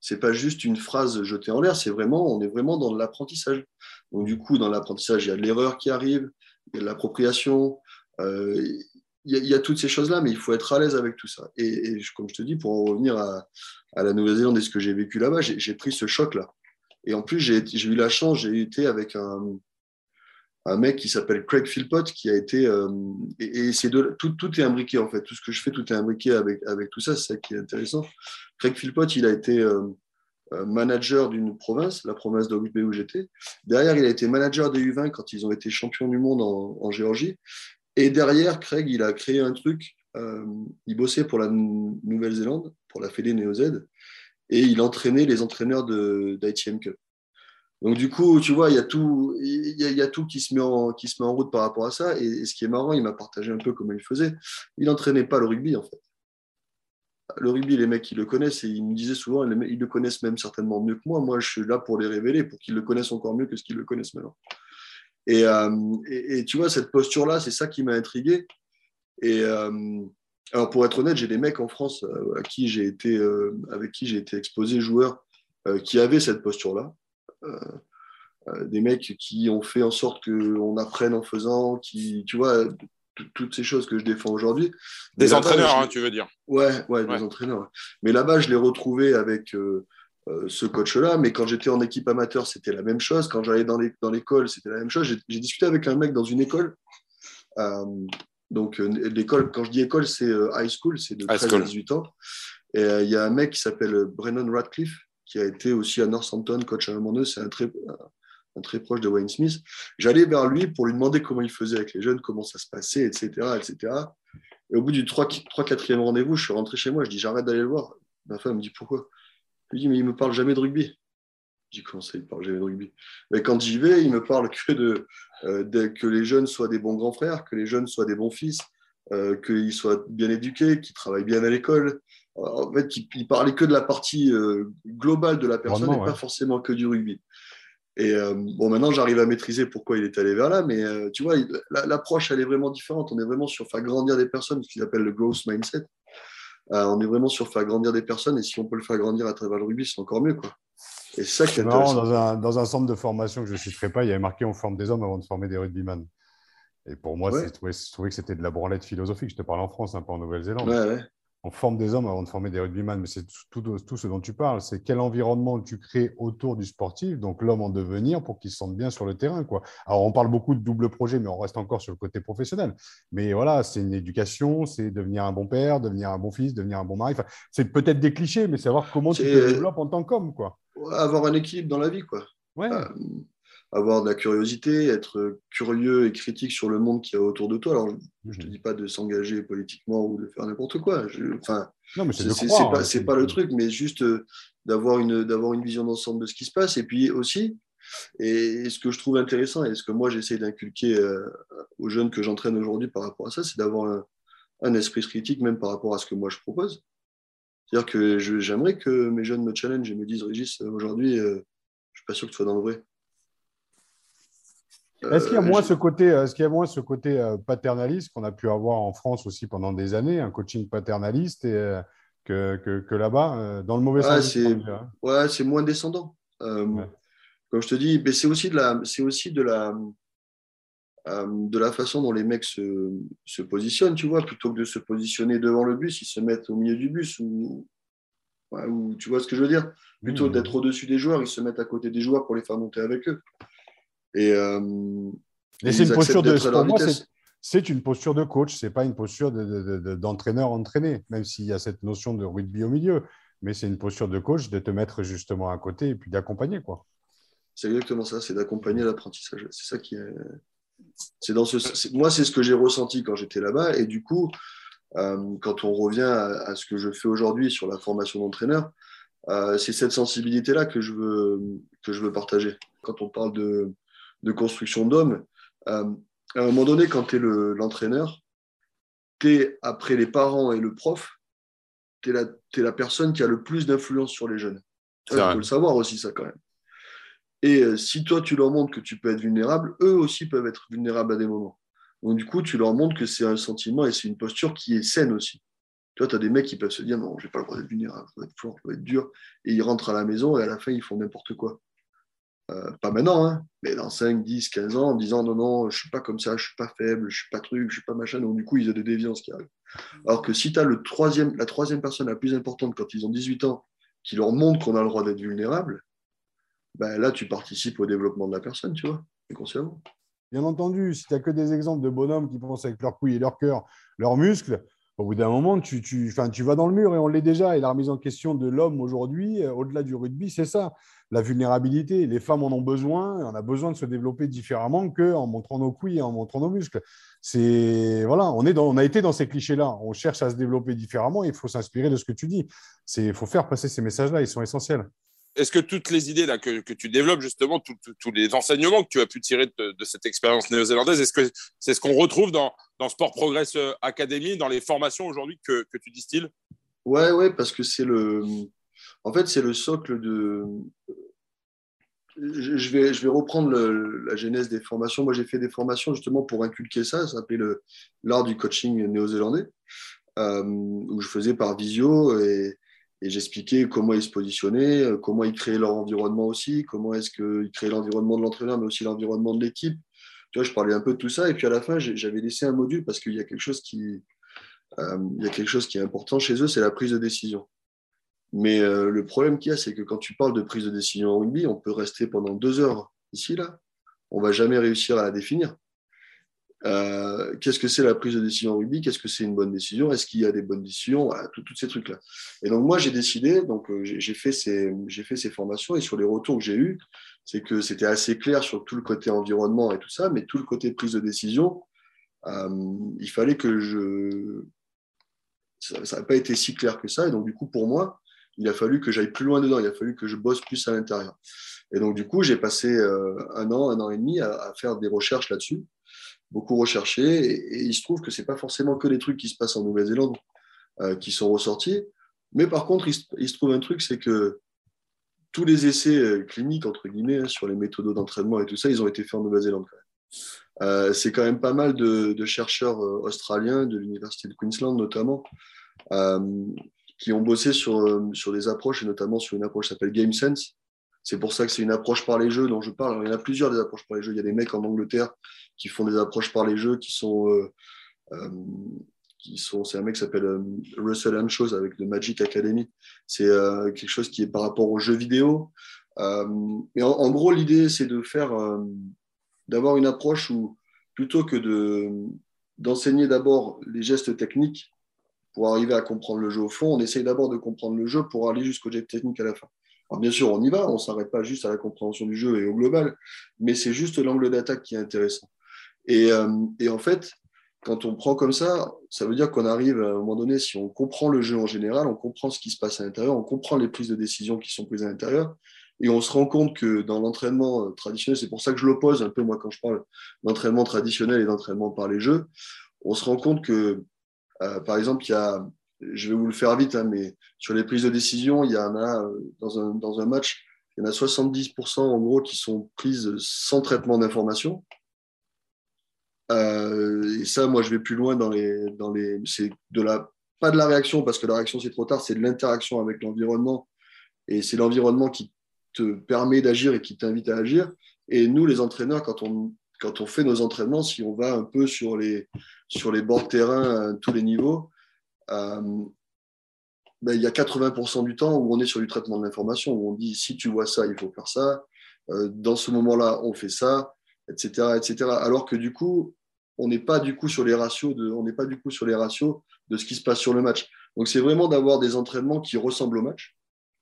c'est pas juste une phrase jetée en l'air, c'est vraiment on est vraiment dans l'apprentissage. Donc du coup dans l'apprentissage il y a de l'erreur qui arrive, il y a de l'appropriation, euh, il y, a toutes ces choses là, mais il faut être à l'aise avec tout ça. Et, comme je te dis pour en revenir à, la Nouvelle-Zélande et ce que j'ai vécu là-bas, j'ai pris ce choc-là. Et en plus, j'ai eu la chance, j'ai été avec un, mec qui s'appelle Craig Philpott, qui a été. Euh, et, c'est tout, tout, est imbriqué, en fait. Tout ce que je fais, tout est imbriqué avec, avec tout ça. C'est ça qui est intéressant. Craig Philpott, il a été euh, euh, manager d'une province, la province de où j'étais. Derrière, il a été manager des U20 quand ils ont été champions du monde en Géorgie. Et derrière, Craig, il a créé un truc euh, il bossait pour la Nouvelle-Zélande, pour la Fédé Néo-Z, et il entraînait les entraîneurs d'ITM Cup. Donc du coup, tu vois, il y a tout, y, a, tout qui se met en qui se met en route par rapport à ça. Et, ce qui est marrant, il m'a partagé un peu comment il faisait. Il n'entraînait pas le rugby en fait. Le rugby, les mecs, ils le connaissent et ils me disaient souvent, ils le connaissent même certainement mieux que moi. Moi, je suis là pour les révéler, pour qu'ils le connaissent encore mieux que ce qu'ils le connaissent maintenant. Et, euh, et tu vois, cette posture-là, c'est ça qui m'a intrigué. Et euh, alors pour être honnête, j'ai des mecs en France euh, à qui j'ai été, euh, avec qui j'ai été exposé joueurs qui avaient cette posture-là. des mecs qui ont fait en sorte qu'on apprenne en faisant, qui, tu vois, toutes ces choses que je défends aujourd'hui. Des entraîneurs, hein, tu veux dire Ouais, ouais, des entraîneurs. Mais là-bas, je l'ai retrouvé avec ce coach-là. Mais quand j'étais en équipe amateur, c'était la même chose. Quand j'allais dans l'école, c'était la même chose. J'ai discuté avec un mec dans une école. Donc, euh, l'école, quand je dis école, c'est euh, high school, c'est de 13 à 18 ans. Et euh, il y a un mec qui s'appelle Brennan Radcliffe, qui a été aussi à Northampton, coach à un c'est un très, un très proche de Wayne Smith. J'allais vers lui pour lui demander comment il faisait avec les jeunes, comment ça se passait, etc. etc. Et au bout du 3-4e rendez-vous, je suis rentré chez moi, je dis j'arrête d'aller le voir. Ma femme me dit pourquoi? Je lui dis mais il me parle jamais de rugby. Je dis comment ça, il parle jamais de rugby? Mais quand j'y vais, il me parle que euh, de, que les jeunes soient des bons grands frères, que les jeunes soient des bons fils, euh, qu'ils soient bien éduqués, qu'ils travaillent bien à l'école. En fait, il, parlait que de la partie euh, globale de la personne et pas forcément que du rugby. Et bon, maintenant, j'arrive à maîtriser pourquoi il est allé vers là, mais tu vois, l'approche, elle est vraiment différente. On est vraiment sur faire grandir des personnes, ce qu'ils appellent le growth mindset. On est vraiment sur faire grandir des personnes, et si on peut le faire grandir à travers le rugby, c'est encore mieux. Quoi. Et c'est ça qui est marrant, dans un, dans un, centre de formation que je ne citerai pas, il y avait marqué on forme des hommes avant de former des rugbyman. Et pour moi, je, trouvais, que c'était de la branlette philosophique. Je te parle en France, un hein, pas en Nouvelle-Zélande. Ouais, on forme des hommes avant de former des rugbyman, mais c'est tout, tout, ce dont tu parles. C'est quel environnement tu crées autour du sportif, donc l'homme en devenir, pour qu'il se sente bien sur le terrain. Quoi. Alors, on parle beaucoup de double projet, mais on reste encore sur le côté professionnel. Mais voilà, c'est une éducation, c'est devenir un bon père, devenir un bon fils, devenir un bon mari. c'est peut-être des clichés, mais savoir comment tu te développes en tant qu'homme. quoi. Avoir un équilibre dans la vie. quoi. Ouais. Euh, avoir de la curiosité, être curieux et critique sur le monde qui est autour de toi. Alors, je ne te mhm. dis pas de s'engager politiquement ou de faire n'importe quoi. enfin, c'est pas, hein, pas le truc, mais juste euh, d'avoir une, une vision d'ensemble de ce qui se passe. Et puis aussi, et, ce que je trouve intéressant et ce que moi j'essaie d'inculquer euh, aux jeunes que j'entraîne aujourd'hui par rapport à ça, c'est d'avoir un, esprit critique même par rapport à ce que moi je propose. C'est-à-dire que j'aimerais que mes jeunes me challengent et me disent Régis, aujourd'hui, je ne suis pas sûr que tu sois dans le vrai. Est-ce qu'il y a euh, moins ce côté, est-ce qu'il y a moins ce côté euh, paternaliste qu'on a pu avoir en France aussi pendant des années, un coaching paternaliste et, euh, que, que, là-bas, dans le mauvais sens hein Ouais, c'est moins descendant. Comme je te dis, c'est aussi de la, c'est aussi de la, de la façon dont les mecs se, positionnent, tu vois, plutôt que de se positionner devant le bus, ils se mettent au milieu du bus ou, tu vois ce que je veux dire? Plutôt d'être au-dessus des joueurs, ils se mettent à côté des joueurs pour les faire monter avec eux. Et, c'est une posture de pour moi, c'est une posture de coach, c'est pas une posture d'entraîneur entraîné, même s'il y a cette notion de rugby au milieu. Mais c'est une posture de coach de te mettre justement à côté et puis d'accompagner quoi. C'est exactement ça, c'est d'accompagner l'apprentissage. C'est ça qui est. C'est dans ce. Moi, c'est ce que j'ai ressenti quand j'étais là-bas. Et du coup, euh, quand on revient à, ce que je fais aujourd'hui sur la formation d'entraîneur, euh, c'est cette sensibilité-là que je veux que je veux partager. Quand on parle de, de construction d'hommes, euh, à un moment donné, quand tu es l'entraîneur, tu es, après les parents et le prof, tu es, es, la personne qui a le plus d'influence sur les jeunes. Il faut le savoir aussi, ça, quand même. Et euh, si toi, tu leur montres que tu peux être vulnérable, eux aussi peuvent être vulnérables à des moments. Donc, du coup, tu leur montres que c'est un sentiment et c'est une posture qui est saine aussi. Tu vois, tu as des mecs qui peuvent se dire non, je n'ai pas le droit d'être vulnérable, je dois être fort, je dois être dur. Et ils rentrent à la maison et à la fin, ils font n'importe quoi. Euh, pas maintenant, hein, mais dans 5, 10, 15 ans, en disant non, non, je ne suis pas comme ça, je ne suis pas faible, je ne suis pas truc, je ne suis pas machin. Donc, du coup, ils ont des déviances qui arrivent. Alors que si tu as le troisième, la troisième personne la plus importante quand ils ont 18 ans qui leur montre qu'on a le droit d'être vulnérable, ben là, tu participes au développement de la personne, tu vois, inconsciemment. Bien entendu, si tu n'as que des exemples de bonhommes qui pensent avec leurs couilles et leur cœur, leurs muscles, au bout d'un moment, tu, tu, tu vas dans le mur et on l'est déjà. Et la remise en question de l'homme aujourd'hui, euh, au-delà du rugby, c'est ça, la vulnérabilité. Les femmes en ont besoin, on a besoin de se développer différemment qu'en montrant nos couilles et en montrant nos muscles. C'est voilà, on, est dans, on a été dans ces clichés-là. On cherche à se développer différemment. Il faut s'inspirer de ce que tu dis. Il faut faire passer ces messages-là, ils sont essentiels est-ce que toutes les idées là, que, tu développes, justement, tous les enseignements que tu as pu tirer de, cette expérience néo-zélandaise, est-ce que c'est ce qu'on retrouve dans, dans, Sport Progress euh, Academy, dans les formations aujourd'hui que, tu distilles Ouais, ouais, parce que c'est le. En fait, c'est le socle de. Je vais, reprendre la genèse des formations. Moi, j'ai fait des formations justement pour inculquer ça. Ça s'appelait l'art du coaching néo-zélandais, euh, où je faisais par visio et j'expliquais comment ils se positionnaient, euh, comment ils créaient leur environnement aussi, comment est-ce qu'ils créaient l'environnement de l'entraîneur, mais aussi l'environnement de l'équipe. Je parlais un peu de tout ça. Et puis à la fin, j'avais laissé un module parce qu'il y euh, y a quelque chose qui est important chez eux, c'est la prise de décision. Mais euh, le problème qu'il y a, c'est que quand tu parles de prise de décision en rugby, on peut rester pendant deux heures ici, là. On va jamais réussir à la définir. Euh, qu'est-ce que c'est la prise de décision en rugby? Qu'est-ce que c'est une bonne décision? Est-ce qu'il y a des bonnes décisions? Voilà, Tous ces trucs-là. Et donc, moi, j'ai décidé, donc euh, j'ai fait, ces, fait ces formations et sur les retours que j'ai eus, c'est que c'était assez clair sur tout le côté environnement et tout ça, mais tout le côté prise de décision, euh, il fallait que je. Ça n'a pas été si clair que ça. Et donc, du coup, pour moi, il a fallu que j'aille plus loin dedans. Il a fallu que je bosse plus à l'intérieur. Et donc, du coup, j'ai passé un an, un an et demi à faire des recherches là-dessus beaucoup recherché. Et, il se trouve que ce n'est pas forcément que les trucs qui se passent en Nouvelle-Zélande euh, qui sont ressortis. Mais par contre, il se, trouve un truc, c'est que tous les essais euh, cliniques, entre guillemets, hein, sur les méthodes d'entraînement et tout ça, ils ont été faits en Nouvelle-Zélande euh, c'est quand même pas mal de, chercheurs australiens, de l'Université de Queensland notamment, qui ont bossé sur, sur des approches, et notamment sur une approche qui s'appelle Game Sense. C'est pour ça que c'est une approche par les jeux dont je parle. il y en a plusieurs des approches par les jeux. Il y a des mecs en Angleterre qui font des approches par les jeux qui sont. Euh, euh, c'est un mec qui s'appelle euh, Russell Anschos avec le Magic Academy. C'est quelque chose qui est par rapport aux jeux vidéo. mais en, gros, l'idée, c'est de faire. d'avoir une approche où, plutôt que de, d'enseigner d'abord les gestes techniques pour arriver à comprendre le jeu au fond, on essaye d'abord de comprendre le jeu pour aller jusqu'au jet technique à la fin. Alors bien sûr, on y va, on ne s'arrête pas juste à la compréhension du jeu et au global, mais c'est juste l'angle d'attaque qui est intéressant. Euh, et, en fait, quand on prend comme ça, ça veut dire qu'on arrive à un moment donné, si on comprend le jeu en général, on comprend ce qui se passe à l'intérieur, on comprend les prises de décision qui sont prises à l'intérieur, et on se rend compte que dans l'entraînement euh, traditionnel, c'est pour ça que je l'oppose un peu, moi, quand je parle d'entraînement traditionnel et d'entraînement par les jeux, on se rend compte que, euh, par exemple, il y a, je vais vous le faire vite, hein, mais sur les prises de décision, il y en a dans un, dans un match, il y en a 70% en gros qui sont prises sans traitement d'information. Euh, et ça, moi, je vais plus loin dans les. Dans les c'est de la, pas de la réaction, parce que la réaction, c'est trop tard, c'est de l'interaction avec l'environnement. Et c'est l'environnement qui te permet d'agir et qui t'invite à agir. Et nous, les entraîneurs, quand on, quand on fait nos entraînements, si on va un peu sur les, sur les bords de terrain à tous les niveaux, ben, il y a 80% du temps où on est sur du traitement de l'information, où on dit si tu vois ça, il faut faire ça, dans ce moment-là, on fait ça, etc., etc. Alors que du coup, on n'est pas on n'est pas du coup sur les ratios de ce qui se passe sur le match. Donc c'est vraiment d'avoir des entraînements qui ressemblent au match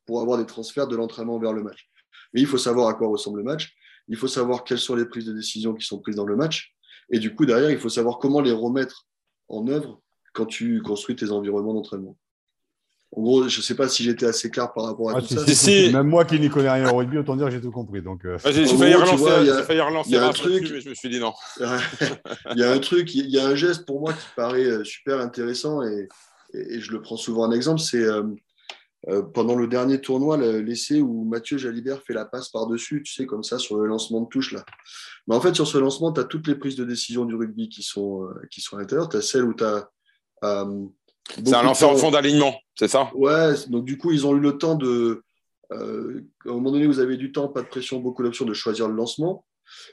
pour avoir des transferts de l'entraînement vers le match. Mais il faut savoir à quoi ressemble le match. Il faut savoir quelles sont les prises de décision qui sont prises dans le match. Et du coup, derrière, il faut savoir comment les remettre en œuvre quand tu construis tes environnements d'entraînement. En gros, je ne sais pas si j'étais assez clar par rapport à ah, tout ça. Même moi qui n'y connais rien au rugby, autant dire que j'ai tout compris. Donc, euh. ah, j'ai failli relancer, il y a un truc, mais je me suis dit non. il y a un truc, il y a un geste pour moi qui paraît euh, super intéressant et, je le prends souvent en exemple. C'est euh, pendant le dernier tournoi, l'essai où Mathieu Jalibert fait la passe par-dessus, tu sais, comme ça, sur le lancement de touche. Là. Mais en fait, sur ce lancement, tu as toutes les prises de décision du rugby qui sont, qui sont à l'intérieur. Tu as celle où tu as c'est un lanceur en fond d'alignement, c'est ça? Ouais, donc du coup, ils ont eu le temps de. Euh, à un moment donné, vous avez du temps, pas de pression, beaucoup d'options de choisir le lancement.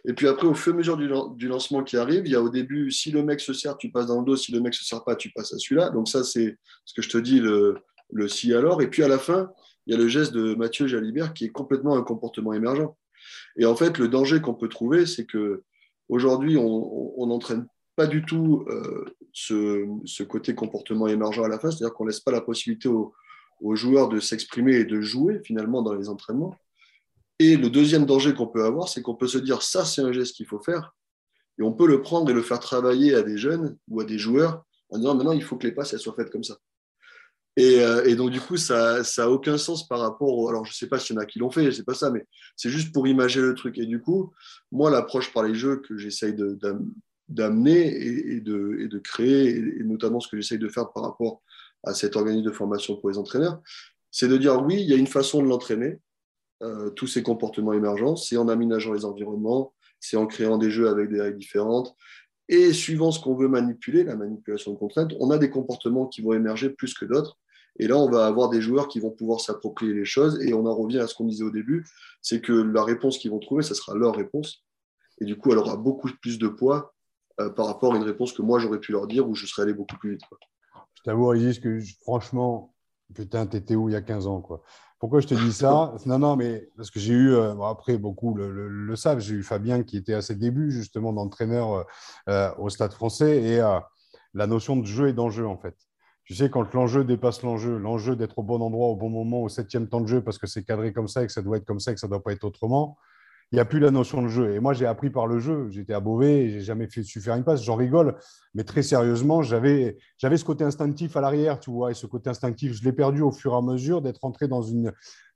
Et puis après, au fur et à mesure du, lancement qui arrive, il y a au début, si le mec se sert, tu passes dans le dos. Si le mec se sert pas, tu passes à celui-là. Donc ça, c'est ce que je te dis, le, le si alors. Et puis à la fin, il y a le geste de Mathieu Jalibert qui est complètement un comportement émergent. Et en fait, le danger qu'on peut trouver, c'est que aujourd'hui, on, on, entraîne pas du tout euh, ce, côté comportement émergent à la fin, c'est-à-dire qu'on ne laisse pas la possibilité aux, joueurs de s'exprimer et de jouer finalement dans les entraînements. Et le deuxième danger qu'on peut avoir, c'est qu'on peut se dire ça, c'est un geste qu'il faut faire, et on peut le prendre et le faire travailler à des jeunes ou à des joueurs en disant maintenant il faut que les passes soient faites comme ça. Et, euh, donc du coup, ça n'a aucun sens par rapport. alors je ne sais pas s'il y en a qui l'ont fait, sais pas ça, mais c'est juste pour imaginer le truc. Et du coup, moi, l'approche par les jeux que j'essaye d'amener et, de, créer, et, notamment ce que j'essaye de faire par rapport à cet organisme de formation pour les entraîneurs, c'est de dire oui, il y a une façon de l'entraîner, euh, tous ces comportements émergents, c'est en aménageant les environnements, c'est en créant des jeux avec des règles différentes. Et suivant ce qu'on veut manipuler, la manipulation de contraintes, on a des comportements qui vont émerger plus que d'autres. Et là, on va avoir des joueurs qui vont pouvoir s'approprier les choses. Et on en revient à ce qu'on disait au début, c'est que la réponse qu'ils vont trouver, ce sera leur réponse. Et du coup, elle aura beaucoup plus de poids euh, par rapport à une réponse que moi j'aurais pu leur dire où je serais allé beaucoup plus vite. Je t'avoue, Régis, que franchement, putain, t'étais où il y a 15 ans quoi. Pourquoi je te dis ça? Non, non, mais parce que j'ai eu, euh, après beaucoup le, savent, j'ai eu Fabien qui était à ses débuts justement d'entraîneur euh, au Stade français et la notion de jeu et d'enjeu en fait. Tu sais, quand l'enjeu dépasse l'enjeu, l'enjeu d'être au bon endroit au bon moment, au septième temps de jeu, parce que c'est cadré comme ça et que ça doit être comme ça et que ça ne doit pas être autrement, il n'y a plus la notion de jeu. Et moi, j'ai appris par le jeu. J'étais à Beauvais, j'ai jamais fait, su faire une passe. J'en rigole, mais très sérieusement, j'avais, ce côté instinctif à l'arrière, tu vois. Et ce côté instinctif, je l'ai perdu au fur et à mesure d'être entré dans une,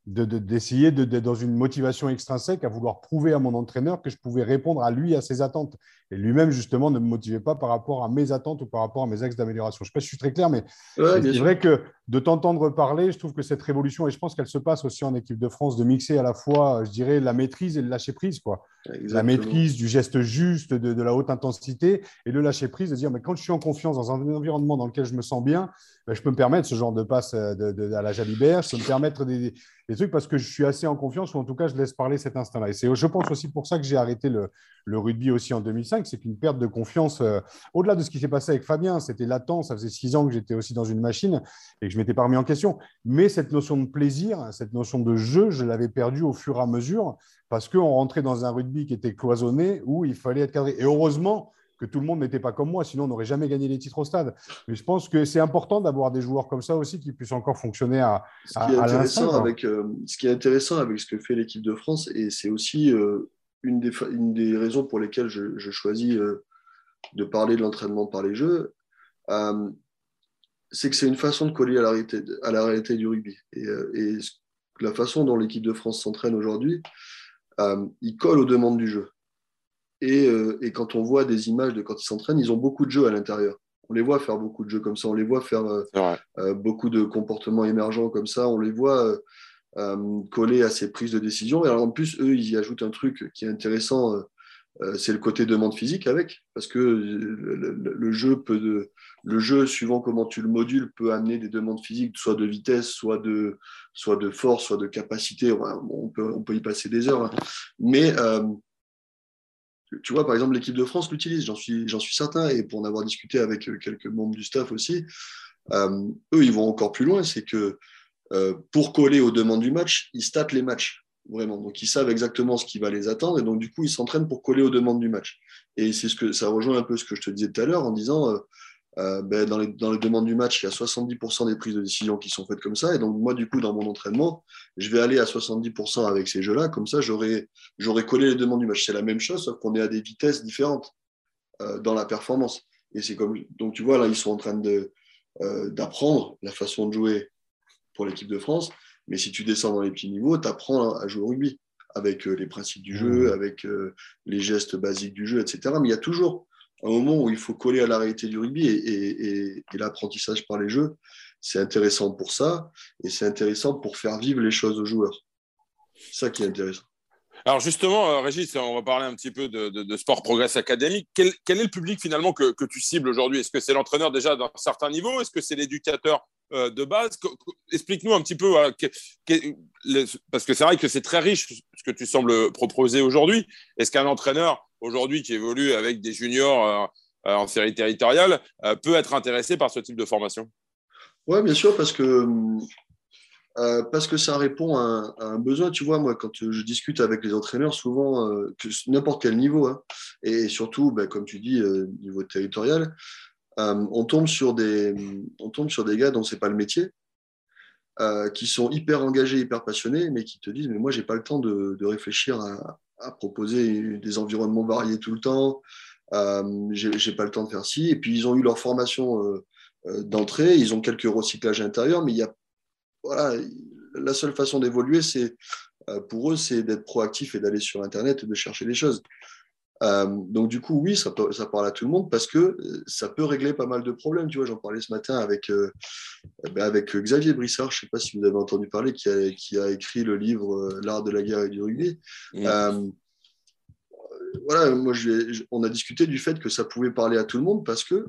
d'essayer de, dans une motivation extrinsèque à vouloir prouver à mon entraîneur que je pouvais répondre à lui, à ses attentes. Et lui-même, justement, ne me motivait pas par rapport à mes attentes ou par rapport à mes axes d'amélioration. Je ne sais pas si je suis très clair, mais c'est vrai que de t'entendre parler, je trouve que cette révolution, et je pense qu'elle se passe aussi en équipe de France, de mixer à la fois, je dirais, la maîtrise et le lâcher prise. Quoi. La maîtrise du geste juste, de, la haute intensité, et le lâcher prise, de dire, mais quand je suis en confiance dans un environnement dans lequel je me sens bien, ben, je peux me permettre ce genre de passe euh, de, à la Jalibert, je peux me permettre des, des, trucs parce que je suis assez en confiance, ou en tout cas, je laisse parler cet instinct-là. Et c'est, je pense aussi pour ça que j'ai arrêté le, le rugby aussi en 2005, c'est qu'une perte de confiance, euh, au-delà de ce qui s'est passé avec Fabien, c'était latent, ça faisait six ans que j'étais aussi dans une machine et que je m'étais pas remis en question. Mais cette notion de plaisir, cette notion de jeu, je l'avais perdue au fur et à mesure parce qu'on rentrait dans un rugby qui était cloisonné où il fallait être cadré. Et heureusement que tout le monde n'était pas comme moi, sinon on n'aurait jamais gagné les titres au stade. Mais je pense que c'est important d'avoir des joueurs comme ça aussi qui puissent encore fonctionner à, ce qui est intéressant avec euh, Ce qui est intéressant avec ce que fait l'équipe de France, et c'est aussi euh, une des, une des raisons pour lesquelles je, choisis euh, de parler de l'entraînement par les jeux, euh, c'est que c'est une façon de coller à la réalité, à la réalité du rugby. Et, euh, la façon dont l'équipe de France s'entraîne aujourd'hui, il colle aux demandes du jeu. Et, et, quand on voit des images de quand ils s'entraînent, ils ont beaucoup de jeux à l'intérieur. On les voit faire beaucoup de jeux comme ça, on les voit faire beaucoup de comportements émergents comme ça, on les voit euh, coller à ces prises de décision. Et alors en plus, eux, ils y ajoutent un truc qui est intéressant, euh, euh, c'est le côté demande physique avec, parce que le, jeu peut le jeu, suivant comment tu le modules, peut amener des demandes physiques, soit de vitesse, soit de, soit de force, soit de capacité. On peut, on peut y passer des heures, hein. mais tu vois, par exemple, l'équipe de France l'utilise, j'en suis, suis certain, et pour en avoir discuté avec quelques membres du staff aussi, eux, ils vont encore plus loin, c'est que pour coller aux demandes du match, ils statent les matchs vraiment. Donc, ils savent exactement ce qui va les attendre et donc, du coup, ils s'entraînent pour coller aux demandes du match. Et c'est ce que ça rejoint un peu ce que je te disais tout à l'heure en disant euh, euh, ben, dans, les, demandes du match, il y a 70% des prises de décision qui sont faites comme ça. Et donc, moi, du coup, dans mon entraînement, je vais aller à 70% avec ces jeux-là. Comme ça, j'aurais collé les demandes du match. C'est la même chose, sauf qu'on est à des vitesses différentes euh, dans la performance. Et c'est comme. Donc, tu vois, là, ils sont en train d'apprendre la façon de jouer pour l'équipe de France. Mais si tu descends dans les petits niveaux, tu apprends à jouer au rugby avec euh, les principes du jeu, mmh. avec euh, les gestes basiques du jeu, etc. Mais il y a toujours un moment où il faut coller à la réalité du rugby et, l'apprentissage par les jeux, c'est intéressant pour ça et c'est intéressant pour faire vivre les choses aux joueurs. C'est ça qui est intéressant. Alors justement, euh, Régis, on va parler un petit peu de, sport progrès académique. Quel, quel, est le public finalement que, que tu cibles aujourd'hui? Est-ce que c'est l'entraîneur déjà d'un certain niveau? Est-ce que c'est l'éducateur euh, de base. Explique-nous un petit peu, parce que c'est vrai que c'est très riche ce que tu sembles proposer aujourd'hui. Est-ce qu'un entraîneur aujourd'hui qui évolue avec des juniors euh, en série territoriale euh, peut être intéressé par ce type de formation? Oui, bien sûr, parce que, parce que ça répond à un, besoin. Tu vois, moi, quand je discute avec les entraîneurs, souvent, n'importe quel niveau, hein, et surtout, ben, comme tu dis, niveau territorial, euh, on, tombe sur des, on tombe sur des gars dont c'est pas le métier, euh, qui sont hyper engagés, hyper passionnés, mais qui te disent Mais moi, j'ai pas le temps de, réfléchir à, proposer des environnements variés tout le temps. Euh, j'ai pas le temps de faire ci. Et puis, ils ont eu leur formation euh, d'entrée, ils ont quelques recyclages intérieurs, mais il y a, voilà, la seule façon d'évoluer, c'est pour eux, c'est d'être proactif et d'aller sur Internet et de chercher des choses. Euh, donc du coup, oui, ça, ça, parle à tout le monde parce que euh, ça peut régler pas mal de problèmes. Tu vois, j'en parlais ce matin avec, euh, ben, avec Xavier Brissard, je ne sais pas si vous avez entendu parler, qui a, qui a écrit le livre L'art de la guerre et du rugby. voilà, moi, on a discuté du fait que ça pouvait parler à tout le monde parce que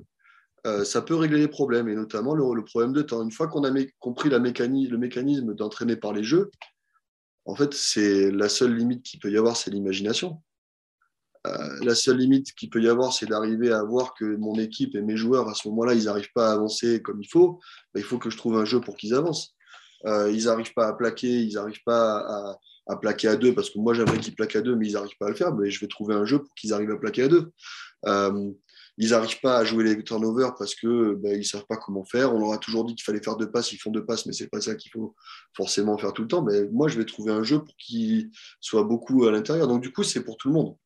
ça peut régler les problèmes et notamment le, problème de temps. Une fois qu'on a compris la le mécanisme d'entraîner par les jeux, en fait, c'est la seule limite qu'il peut y avoir, c'est l'imagination. Euh, la seule limite qu'il peut y avoir, c'est d'arriver à voir que mon équipe et mes joueurs, à ce moment-là, ils n'arrivent pas à avancer comme il faut. Il faut que je trouve un jeu pour qu'ils avancent. Euh, ils n'arrivent pas à plaquer, ils n'arrivent pas à, plaquer à deux, parce que moi, j'aimerais qu'ils plaquent à deux, mais ils n'arrivent pas à le faire. Je vais trouver un jeu pour qu'ils arrivent à plaquer à deux. Euh, ils n'arrivent pas à jouer les turnovers parce qu'ils ben, ne savent pas comment faire. On leur a toujours dit qu'il fallait faire deux passes, ils font deux passes, mais ce n'est pas ça qu'il faut forcément faire tout le temps. Mais moi, je vais trouver un jeu pour qu'ils soient beaucoup à l'intérieur. Donc, du coup, c'est pour tout le monde.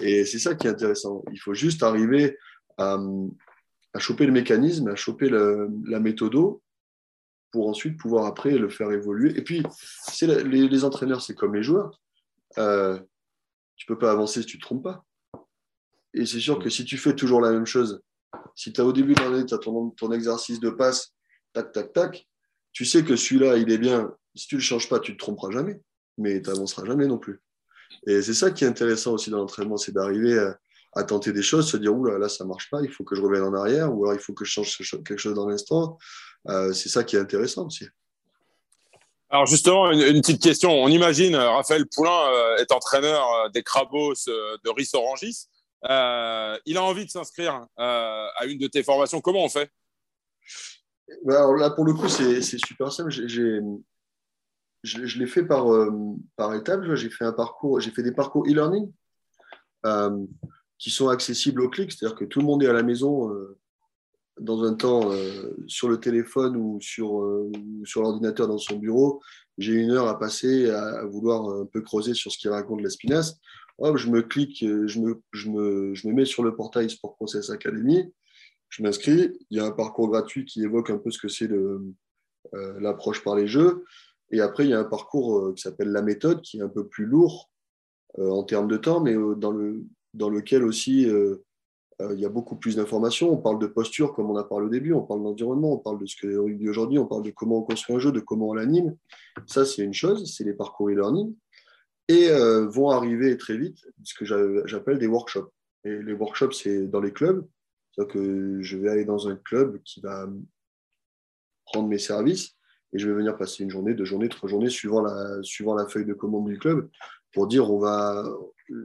Et c'est ça qui est intéressant. Il faut juste arriver à, choper le mécanisme, à choper la méthode pour ensuite pouvoir après le faire évoluer. Et puis, les, entraîneurs, c'est comme les joueurs. Euh, tu peux pas avancer si tu ne te trompes pas. Et c'est sûr que si tu fais toujours la même chose, si tu as au début de l'année, tu as ton, ton, exercice de passe, tac, tac, tac, tu sais que celui-là, il est bien. Si tu ne le changes pas, tu ne te tromperas jamais, mais tu n'avanceras jamais non plus. Et c'est ça qui est intéressant aussi dans l'entraînement, c'est d'arriver à, tenter des choses, se dire, oula, là, ça marche pas, il faut que je revienne en arrière, ou alors il faut que je change quelque chose dans l'instant. Euh, c'est ça qui est intéressant aussi. Alors justement, une, petite question. On imagine euh, Raphaël Poulain euh, est entraîneur des Crabos de Rissorangis. il a envie de s'inscrire à une de tes formations. Comment on fait? Ben, alors Là, pour le coup, c'est super simple. J'ai je, l'ai fait par, euh, par étapes. J'ai fait fait des parcours e-learning euh, qui sont accessibles au clic, c'est-à-dire que tout le monde est à la maison euh, dans un temps sur le téléphone ou sur, sur l'ordinateur dans son bureau. J'ai une heure à passer à, vouloir un peu creuser sur ce qu'il raconte l'Espinasse. je me clique, je me, je, me, je me mets sur le portail Sport Process Academy, je m'inscris. Il y a un parcours gratuit qui évoque un peu ce que c'est l'approche par les jeux. Et après, il y a un parcours euh, qui s'appelle la méthode, qui est un peu plus lourd euh, en termes de temps, mais euh, dans, le, dans lequel aussi il y a beaucoup plus d'informations. On parle de posture, comme on a parlé au début, on parle d'environnement, on parle de ce que le rugby aujourd'hui, on parle de comment on construit un jeu, de comment on l'anime. Ça, c'est une chose, c'est les parcours e-learning. Et vont arriver très vite ce que j'appelle des workshops. Et les workshops, c'est dans les clubs. C'est-à-dire que je vais aller dans un club qui va prendre mes services et je vais venir passer une journée, deux journées, trois journées, suivant la, feuille de commande du club. pour dire on va,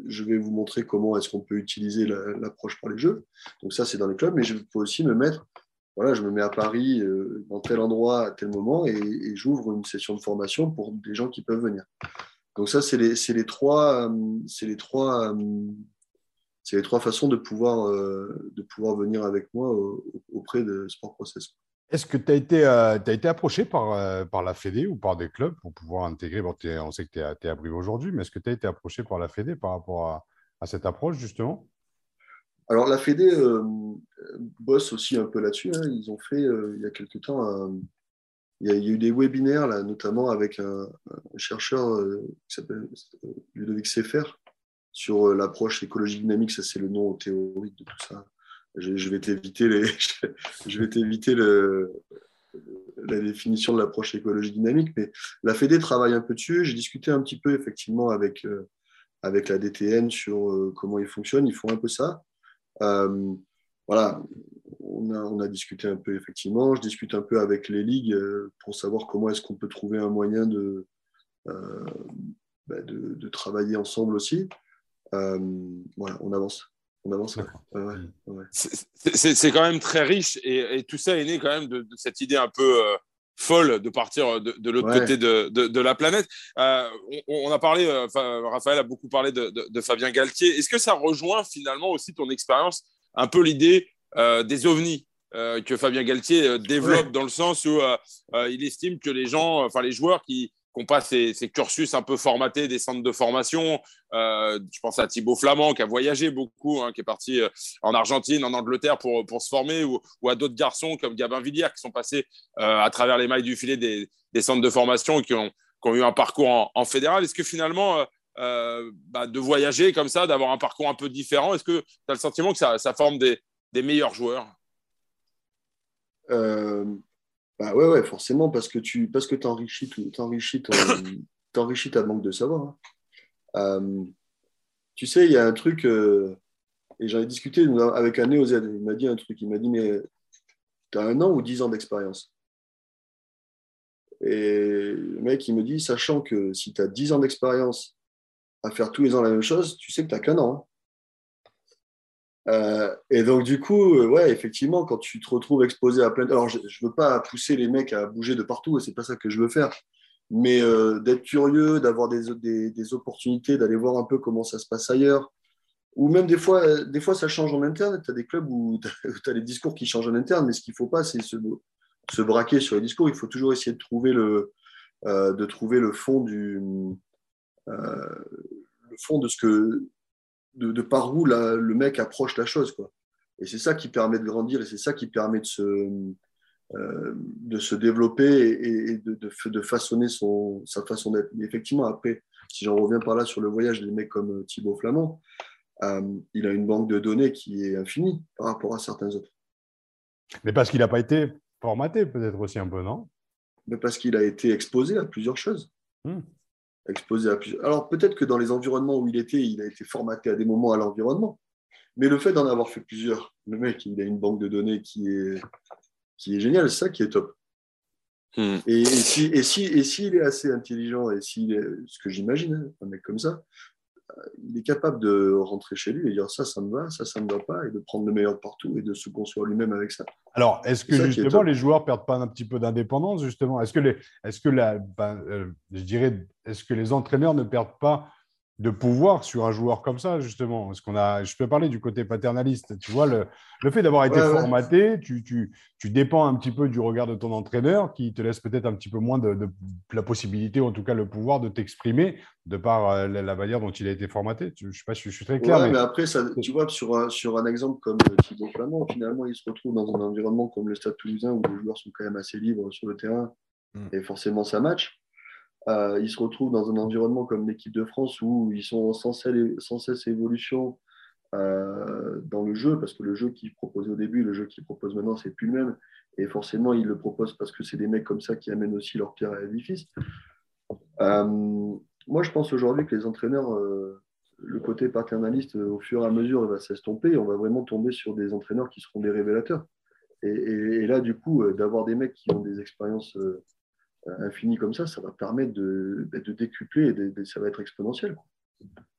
je vais vous montrer comment est-ce qu'on peut utiliser l'approche par les jeux. Donc ça, c'est dans les clubs, mais je peux aussi me mettre, voilà, je me mets à Paris, euh, dans tel endroit, à tel moment, et, j'ouvre une session de formation pour des gens qui peuvent venir. Donc ça, c'est les, trois, c'est les trois, c'est les trois façons de pouvoir, de pouvoir venir avec moi auprès de Sport Process. Est-ce que tu as, été, euh, approché par, euh, par la Fédé ou par des clubs pour pouvoir intégrer bon, On sait que tu es, à Brive aujourd'hui, mais est-ce que tu as été approché par la Fédé par rapport à, à cette approche, justement? Alors, la Fédé euh, bosse aussi un peu là-dessus. Hein. Ils ont fait, il y a quelques temps, il, y a, eu des webinaires, notamment avec un, chercheur qui s'appelle Ludovic Sefer sur l'approche écologique dynamique. Ça, c'est le nom théorique de tout ça je, vais t'éviter la définition de l'approche écologie dynamique, mais la Fédé travaille un peu dessus. J'ai discuté un petit peu effectivement avec, euh, avec la DTN sur euh, comment ils fonctionnent. Ils font un peu ça. Euh, voilà, on a, on a, discuté un peu effectivement. Je discute un peu avec les ligues pour savoir comment est-ce qu'on peut trouver un moyen de, bah, de, de, travailler ensemble aussi. voilà, on avance. C'est quand même très riche et, tout ça est né quand même de, cette idée un peu euh, folle de partir de, l'autre côté de, la planète. Euh, on, a parlé, euh, Raphaël a beaucoup parlé de, Fabien Galtier. Est-ce que ça rejoint finalement aussi ton expérience, un peu l'idée des ovnis que Fabien Galtier développe dans le sens où il estime que les gens, enfin les joueurs qui n'ont pas ces, cursus un peu formatés des centres de formation. Euh, je pense à Thibaut Flamand qui a voyagé beaucoup, hein, qui est parti euh, en Argentine, en Angleterre pour, se former, ou, à d'autres garçons comme Gabin Villiers qui sont passés euh, à travers les mailles du filet des, centres de formation et qui ont, eu un parcours en, fédéral. Est-ce que finalement, bah, de voyager comme ça, d'avoir un parcours un peu différent, est-ce que tu as le sentiment que ça, forme des meilleurs joueurs? Bah ouais, forcément, parce que tu parce que enrichis ta banque de savoir. Hein. Euh, tu sais, il y a un truc, euh, et j'en ai discuté avec un néo-Z, il m'a dit un truc, il m'a dit, mais tu as un an ou dix ans d'expérience Et le mec, il me dit, sachant que si tu as dix ans d'expérience à faire tous les ans la même chose, tu sais que tu n'as qu'un an. Hein. Euh, et donc, du coup, euh, ouais, effectivement, quand tu te retrouves exposé à plein. Alors, je ne veux pas pousser les mecs à bouger de partout, et c'est pas ça que je veux faire. Mais euh, d'être curieux, d'avoir des, des, opportunités, d'aller voir un peu comment ça se passe ailleurs. Ou même des fois, des fois ça change en interne. Tu as des clubs où tu as les discours qui changent en interne, mais ce qu'il ne faut pas, c'est se, se, braquer sur les discours. Il faut toujours essayer de trouver le, de trouver le fond du. le fond de ce que de, par où le mec approche la chose. Quoi. Et c'est ça qui permet de grandir et c'est ça qui permet de se, euh, de se développer et, de, de, façonner son, sa façon d'être. Mais effectivement, après, si j'en reviens par là sur le voyage des mecs comme euh, Thibaut Flamand, euh, il a une banque de données qui est infinie par rapport à certains autres. Mais parce qu'il n'a pas été formaté, peut-être aussi un peu, non? Mais parce qu'il a été exposé à plusieurs choses. Hmm exposé à plusieurs. Alors peut-être que dans les environnements où il était, il a été formaté à des moments à l'environnement. Mais le fait d'en avoir fait plusieurs, le mec, il a une banque de données qui est, qui est géniale, c'est ça qui est top. Hmm. Et, et s'il et si, et si est assez intelligent, et s'il est, ce que j'imagine, hein, un mec comme ça, il est capable de rentrer chez lui et dire ça, ça me va, ça, ça me va pas, et de prendre le meilleur de partout et de se construire lui-même avec ça. Alors, est-ce que justement les joueurs perdent pas un petit peu d'indépendance justement? Est-ce que les, est-ce que la, ben, euh, je dirais, est-ce que les entraîneurs ne perdent pas de pouvoir sur un joueur comme ça, justement. Parce qu'on a, je peux parler du côté paternaliste. Tu vois, le, le fait d'avoir été formaté, Tu, tu, tu, dépends un petit peu du regard de ton entraîneur qui te laisse peut-être un petit peu moins de, de, la possibilité, ou en tout cas le pouvoir de t'exprimer de par euh, la, manière dont il a été formaté. Je ne sais pas si je suis très clair. mais... mais... après, ça, tu vois, sur un, sur un exemple comme euh, Thibaut Flamand, finalement, il se retrouve dans un environnement comme le Stade toulousain où les joueurs sont quand même assez libres sur le terrain hmm. et forcément ça match. Euh, ils se retrouvent dans un environnement comme l'équipe de France où ils sont sans cesse, évolution euh, dans le jeu, parce que le jeu qu'ils proposaient au début, le jeu qu'ils proposent maintenant, c'est plus le même. Et forcément, ils le proposent parce que c'est des mecs comme ça qui amènent aussi leur pierre à l'édifice. Euh, moi, je pense aujourd'hui que les entraîneurs, le côté paternaliste, au fur et à mesure, va s'estomper. On va vraiment tomber sur des entraîneurs qui seront des révélateurs. Et là, du coup, d'avoir des mecs qui ont des expériences infini comme ça, ça va permettre de, de décupler et ça va être exponentiel.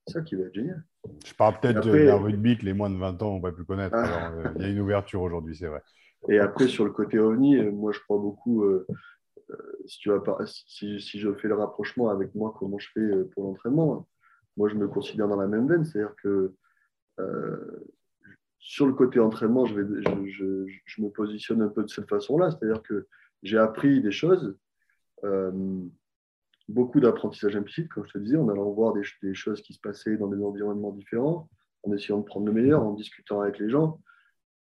C'est ça qui va être génial. Je parle peut-être d'un rugby que les moins de 20 ans, on ne va plus connaître. Ah. Euh, il y a une ouverture aujourd'hui, c'est vrai. Et après, sur le côté ovni, euh, moi, je crois beaucoup. Euh, si, tu vas si, si, je fais le rapprochement avec moi, comment je fais pour l'entraînement, moi, je me considère dans la même veine. C'est-à-dire que sur le côté entraînement, je, vais, je, je, me positionne un peu de cette façon-là. C'est-à-dire que j'ai appris des choses beaucoup d'apprentissage implicite, comme je te disais, en allant voir des, choses qui se passaient dans des environnements différents, en essayant de prendre le meilleur, en discutant avec les gens.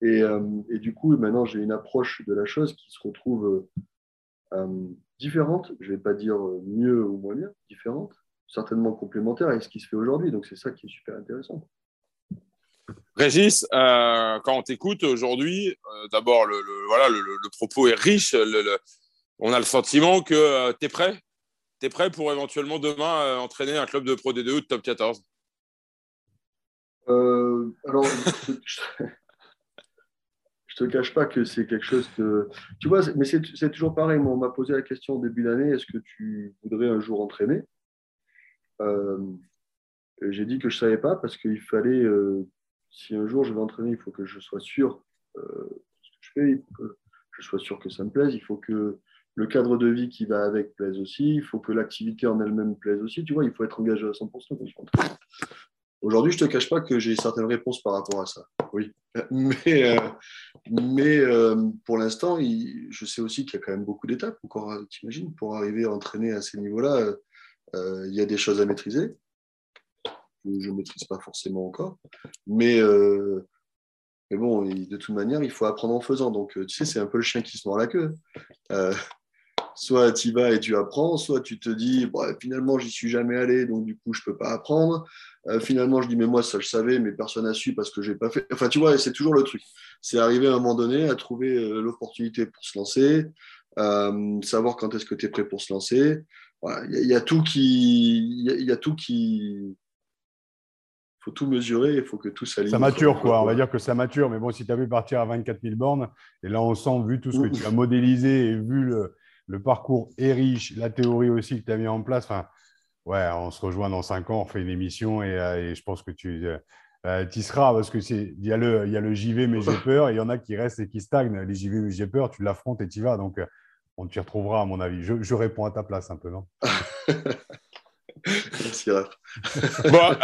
Et, euh, du coup, maintenant, j'ai une approche de la chose qui se retrouve euh, différente. Je ne vais pas dire mieux ou moins bien, différente, certainement complémentaire avec ce qui se fait aujourd'hui. Donc, c'est ça qui est super intéressant. Régis, euh, quand on t'écoute aujourd'hui, d'abord, le, voilà, le, propos est riche. On a le sentiment que tu es prêt? Tu prêt pour éventuellement demain euh, entraîner un club de Pro D2 ou de top 14 euh, Alors, je te cache pas que c'est quelque chose que. Tu vois, mais c'est toujours pareil. on m'a posé la question au début d'année est-ce que tu voudrais un jour entraîner? Euh, J'ai dit que je ne savais pas parce qu'il fallait. si un jour je vais entraîner, il faut que je sois sûr que je fais, il faut que je sois sûr que ça me plaise, il faut que le cadre de vie qui va avec plaise aussi, il faut que l'activité en elle-même plaise aussi, tu vois, il faut être engagé à 100% Aujourd'hui, je ne te cache pas que j'ai certaines réponses par rapport à ça, oui. Mais, euh, mais euh, pour l'instant, je sais aussi qu'il y a quand même beaucoup d'étapes encore, t'imagines, pour arriver à entraîner à ces niveaux-là, euh, il y a des choses à maîtriser. Je ne maîtrise pas forcément encore. Mais, mais bon, de toute manière, il faut apprendre en faisant. Donc, tu sais, c'est un peu le chien qui se mord la queue soit tu y vas et tu apprends, soit tu te dis finalement j'y suis jamais allé donc du coup je peux pas apprendre. Euh, finalement je dis mais moi ça je savais mais personne n'a su parce que j'ai pas fait. Enfin tu vois c'est toujours le truc. C'est arriver à un moment donné à trouver euh, l'opportunité pour se lancer, euh, savoir quand est-ce que tu es prêt pour se lancer. Il y, a tout qui, il y, a tout qui, faut tout mesurer, il faut que tout s'aligne. Ça mature, quoi. On va dire que ça mature. Mais bon, si tu as vu partir à 24 000 bornes, et là, on sent, vu tout ce que tu as modélisé et vu le, le parcours est riche, la théorie aussi que tu as mis en place. Enfin, ouais, on se rejoint dans cinq ans, on fait une émission et, euh, je pense que tu euh, euh, y seras parce que c'est il y a le il y a le JV mais j'ai peur il y en a qui restent et qui stagnent. Les JV mais j'ai peur, tu l'affrontes et tu y vas. Donc on t'y retrouvera à mon avis. Je, réponds à ta place un peu, non? Merci, bon,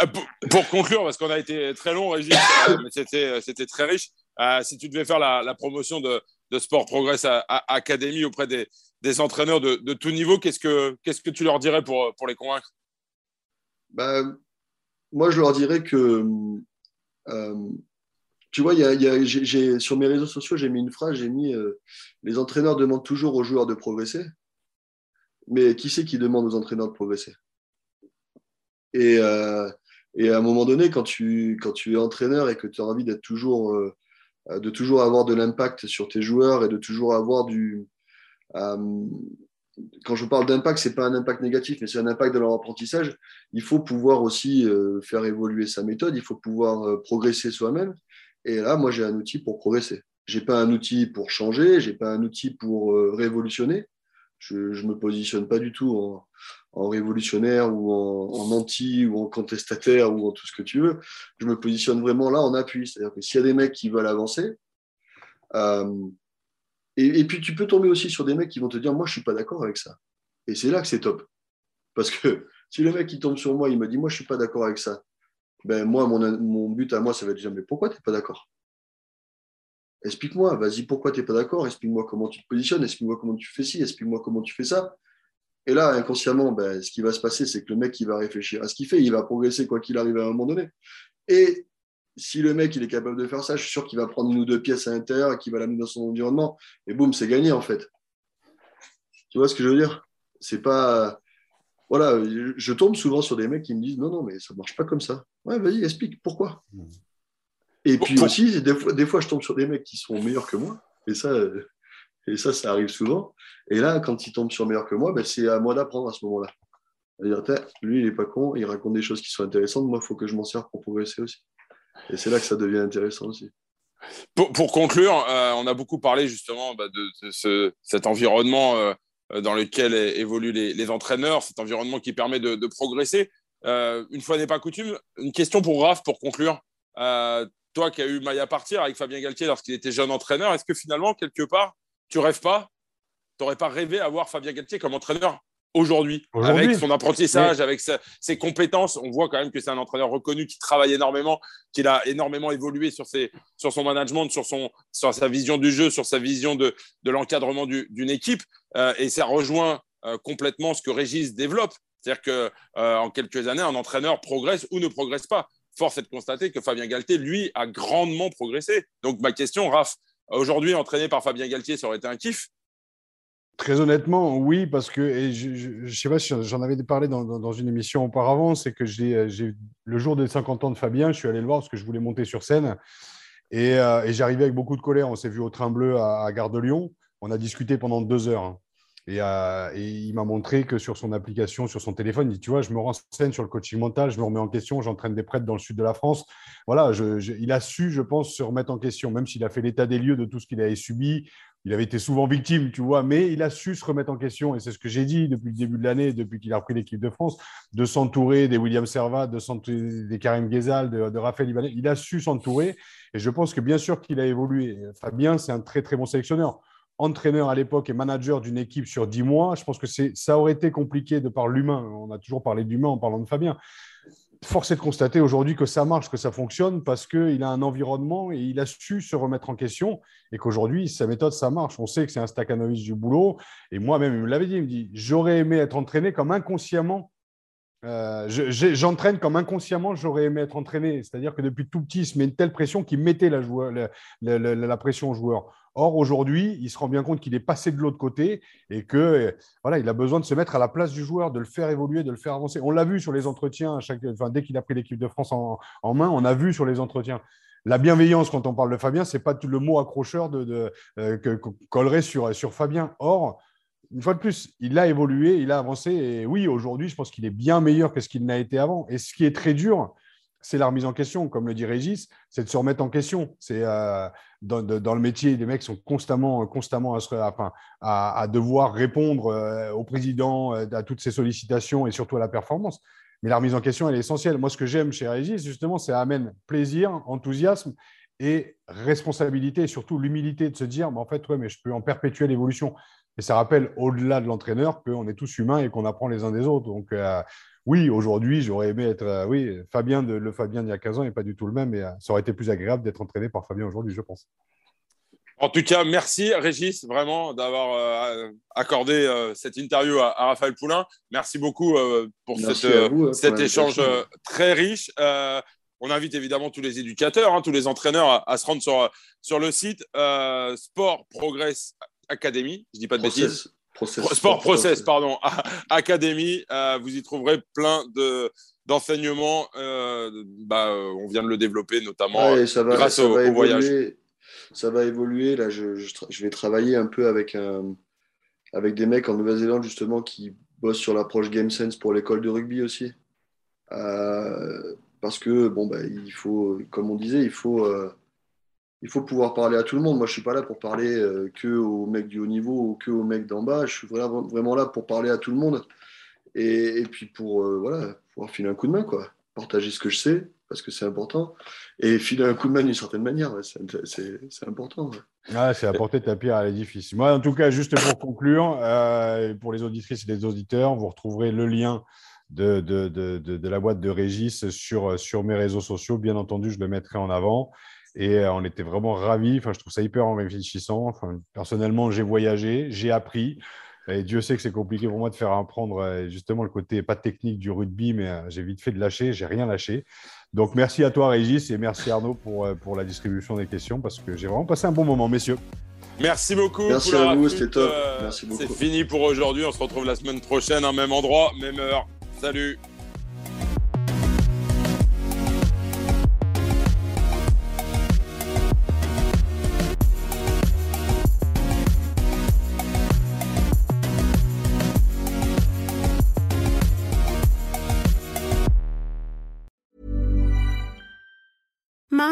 pour, conclure, parce qu'on a été très long, Régis, mais c'était très riche. si tu devais faire la, promotion de, de Sport Progress Academy auprès des, des entraîneurs de, tout niveau, qu'est-ce que, tu leur dirais pour, les convaincre? Ben, Moi, je leur dirais que, euh, tu vois, sur mes réseaux sociaux, j'ai mis une phrase, j'ai mis euh, les entraîneurs demandent toujours aux joueurs de progresser, mais qui c'est qui demande aux entraîneurs de progresser? Et, euh, et, à un moment donné, quand tu, quand tu es entraîneur et que tu as envie d'être toujours, de toujours avoir de l'impact sur tes joueurs et de toujours avoir du, quand je parle d'impact, ce n'est pas un impact négatif, mais c'est un impact de leur apprentissage. Il faut pouvoir aussi euh, faire évoluer sa méthode, il faut pouvoir euh, progresser soi-même. Et là, moi, j'ai un outil pour progresser. Je n'ai pas un outil pour changer, je n'ai pas un outil pour révolutionner. Je ne me positionne pas du tout en, révolutionnaire ou en, anti ou en contestataire ou en tout ce que tu veux. Je me positionne vraiment là en appui. C'est-à-dire que s'il y a des mecs qui veulent avancer, et, puis, tu peux tomber aussi sur des mecs qui vont te dire Moi, je ne suis pas d'accord avec ça. Et c'est là que c'est top. Parce que si le mec qui tombe sur moi, il me dit Moi, je ne suis pas d'accord avec ça, ben moi, mon, but à moi, ça va être de dire Mais pourquoi tu n'es pas d'accord? Explique-moi, vas-y, pourquoi tu n'es pas d'accord? Explique-moi comment tu te positionnes, explique-moi comment tu fais ci, explique-moi comment tu fais ça. Et là, inconsciemment, ben, ce qui va se passer, c'est que le mec, il va réfléchir à ce qu'il fait, il va progresser quoi qu'il arrive à un moment donné. Et si le mec il est capable de faire ça, je suis sûr qu'il va prendre une ou deux pièces à l'intérieur et qu'il va l'amener dans son environnement. Et boum, c'est gagné en fait. Tu vois ce que je veux dire? C'est pas. Voilà, je tombe souvent sur des mecs qui me disent non, non, mais ça marche pas comme ça. Ouais, vas-y, explique pourquoi. Et puis aussi, des fois, des fois, je tombe sur des mecs qui sont meilleurs que moi. Et ça, et ça, ça arrive souvent. Et là, quand ils tombent sur meilleurs que moi, ben, c'est à moi d'apprendre à ce moment-là. Lui, il est pas con, il raconte des choses qui sont intéressantes. Moi, il faut que je m'en sers pour progresser aussi. Et c'est là que ça devient intéressant aussi. Pour, conclure, euh, on a beaucoup parlé justement bah, de, cet environnement euh, dans lequel évoluent les, entraîneurs, cet environnement qui permet de, progresser. une fois n'est pas coutume, une question pour Raph pour conclure. toi qui as eu Maya partir avec Fabien Galtier lorsqu'il était jeune entraîneur, est-ce que finalement, quelque part, tu rêves pas? Tu n'aurais pas rêvé avoir Fabien Galtier comme entraîneur aujourd'hui, avec son apprentissage, avec ses compétences. On voit quand même que c'est un entraîneur reconnu qui travaille énormément, qu'il a énormément évolué sur, ses, sur son management, sur, son, sur sa vision du jeu, sur sa vision de, de l'encadrement d'une équipe. Euh, et ça rejoint euh, complètement ce que Régis développe. C'est-à-dire qu'en euh, quelques années, un entraîneur progresse ou ne progresse pas. Force est de constater que Fabien Galtier, lui, a grandement progressé. Donc ma question, Raph, aujourd'hui, entraîné par Fabien Galtier, ça aurait été un kiff? Très honnêtement, oui, parce que je ne sais pas si j'en avais parlé dans, une émission auparavant, c'est que j'ai le jour des 50 ans de Fabien, je suis allé le voir parce que je voulais monter sur scène et, euh, j'arrivais avec beaucoup de colère. On s'est vu au train bleu à, Gare de Lyon. On a discuté pendant deux heures. Hein. Euh, et, il m'a montré que sur son application, sur son téléphone, il dit, tu vois, je me renseigne sur le coaching mental, je me remets en question, j'entraîne des prêtres dans le sud de la France. Voilà, il a su, je pense, se remettre en question, même s'il a fait l'état des lieux de tout ce qu'il avait subi, il avait été souvent victime, tu vois, mais il a su se remettre en question. Et c'est ce que j'ai dit depuis le début de l'année, depuis qu'il a repris l'équipe de France, de s'entourer des William Servat, de s'entourer des Karim Ghezal, de, Raphaël Ibanez. Il a su s'entourer. Et je pense que bien sûr qu'il a évolué. Fabien, c'est un très, très bon sélectionneur. Entraîneur à l'époque et manager d'une équipe sur dix mois, je pense que ça aurait été compliqué de par l'humain. On a toujours parlé d'humain en parlant de Fabien force est de constater aujourd'hui que ça marche, que ça fonctionne parce qu'il a un environnement et il a su se remettre en question et qu'aujourd'hui, sa méthode, ça marche. On sait que c'est un Stakhanovich du boulot. Et moi-même, il me l'avait dit, il me dit, j'aurais aimé être entraîné comme inconsciemment. Euh, j'entraîne comme inconsciemment, j'aurais aimé être entraîné. C'est-à-dire que depuis tout petit, il se met une telle pression qu'il mettait la, la, la pression aux joueurs. Or, aujourd'hui, il se rend bien compte qu'il est passé de l'autre côté et que voilà, il a besoin de se mettre à la place du joueur, de le faire évoluer, de le faire avancer. On l'a vu sur les entretiens, chaque, enfin, dès qu'il a pris l'équipe de France en, main, on a vu sur les entretiens. La bienveillance, quand on parle de Fabien, ce n'est pas le mot accrocheur de, euh, que, collerait sur, sur Fabien. Or, une fois de plus, il a évolué, il a avancé. Et oui, aujourd'hui, je pense qu'il est bien meilleur que ce qu'il n'a été avant. Et ce qui est très dur, c'est la remise en question, comme le dit Régis, c'est de se remettre en question. C'est euh, dans, le métier, les mecs sont constamment, constamment à, devoir répondre euh, au président, euh, à toutes ces sollicitations et surtout à la performance. Mais la remise en question, elle est essentielle. Moi, ce que j'aime chez Régis, justement, c'est amène plaisir, enthousiasme et responsabilité et surtout l'humilité de se dire, en fait, ouais, mais je peux en perpétuer l'évolution. Et ça rappelle, au-delà de l'entraîneur, qu'on est tous humains et qu'on apprend les uns des autres. Donc, oui, aujourd'hui, j'aurais aimé être. Euh, oui, Fabien, de, le Fabien d'il y a 15 ans n'est pas du tout le même, mais euh, ça aurait été plus agréable d'être entraîné par Fabien aujourd'hui, je pense. En tout cas, merci Régis, vraiment, d'avoir euh, accordé cette interview à, Raphaël Poulain. Merci beaucoup pour hein, cet échange très riche. on invite évidemment tous les éducateurs, hein, tous les entraîneurs à, se rendre sur, sur le site Sport Progress Academy. Je ne dis pas de bêtises. Sport Process, pardon, Académie. Euh, vous y trouverez plein de d'enseignements. Euh, bah, on vient de le développer, notamment grâce au, voyage. Ça va évoluer. Là, je, je, vais travailler un peu avec, un, avec des mecs en Nouvelle-Zélande, justement, qui bossent sur l'approche Game Sense pour l'école de rugby aussi. Euh, parce que, bon, bah, il faut, comme on disait, il faut il faut pouvoir parler à tout le monde. Moi, je ne suis pas là pour parler euh, que aux mecs du haut niveau ou que aux mecs d'en bas. Je suis vraiment, là pour parler à tout le monde. Et, puis pour euh, voilà, pouvoir filer un coup de main, quoi. Partager ce que je sais, parce que c'est important. Et filer un coup de main d'une certaine manière, c'est important. Ah, c'est apporter ta pierre à l'édifice. Moi, en tout cas, juste pour conclure, euh, pour les auditrices et les auditeurs, vous retrouverez le lien de, de, de, de, la boîte de Régis sur, sur mes réseaux sociaux. Bien entendu, je le mettrai en avant. Et euh, on était vraiment ravis. Enfin, je trouve ça hyper enrichissant. Enfin, personnellement, j'ai voyagé, j'ai appris. Et Dieu sait que c'est compliqué pour moi de faire apprendre euh, justement le côté pas technique du rugby, mais euh, j'ai vite fait de lâcher, j'ai rien lâché. Donc merci à toi Régis et merci Arnaud pour, pour la distribution des questions parce que j'ai vraiment passé un bon moment, messieurs. Merci beaucoup. Merci à vous, c'était top. Merci beaucoup. C'est fini pour aujourd'hui. On se retrouve la semaine prochaine, à même endroit, même heure. Salut.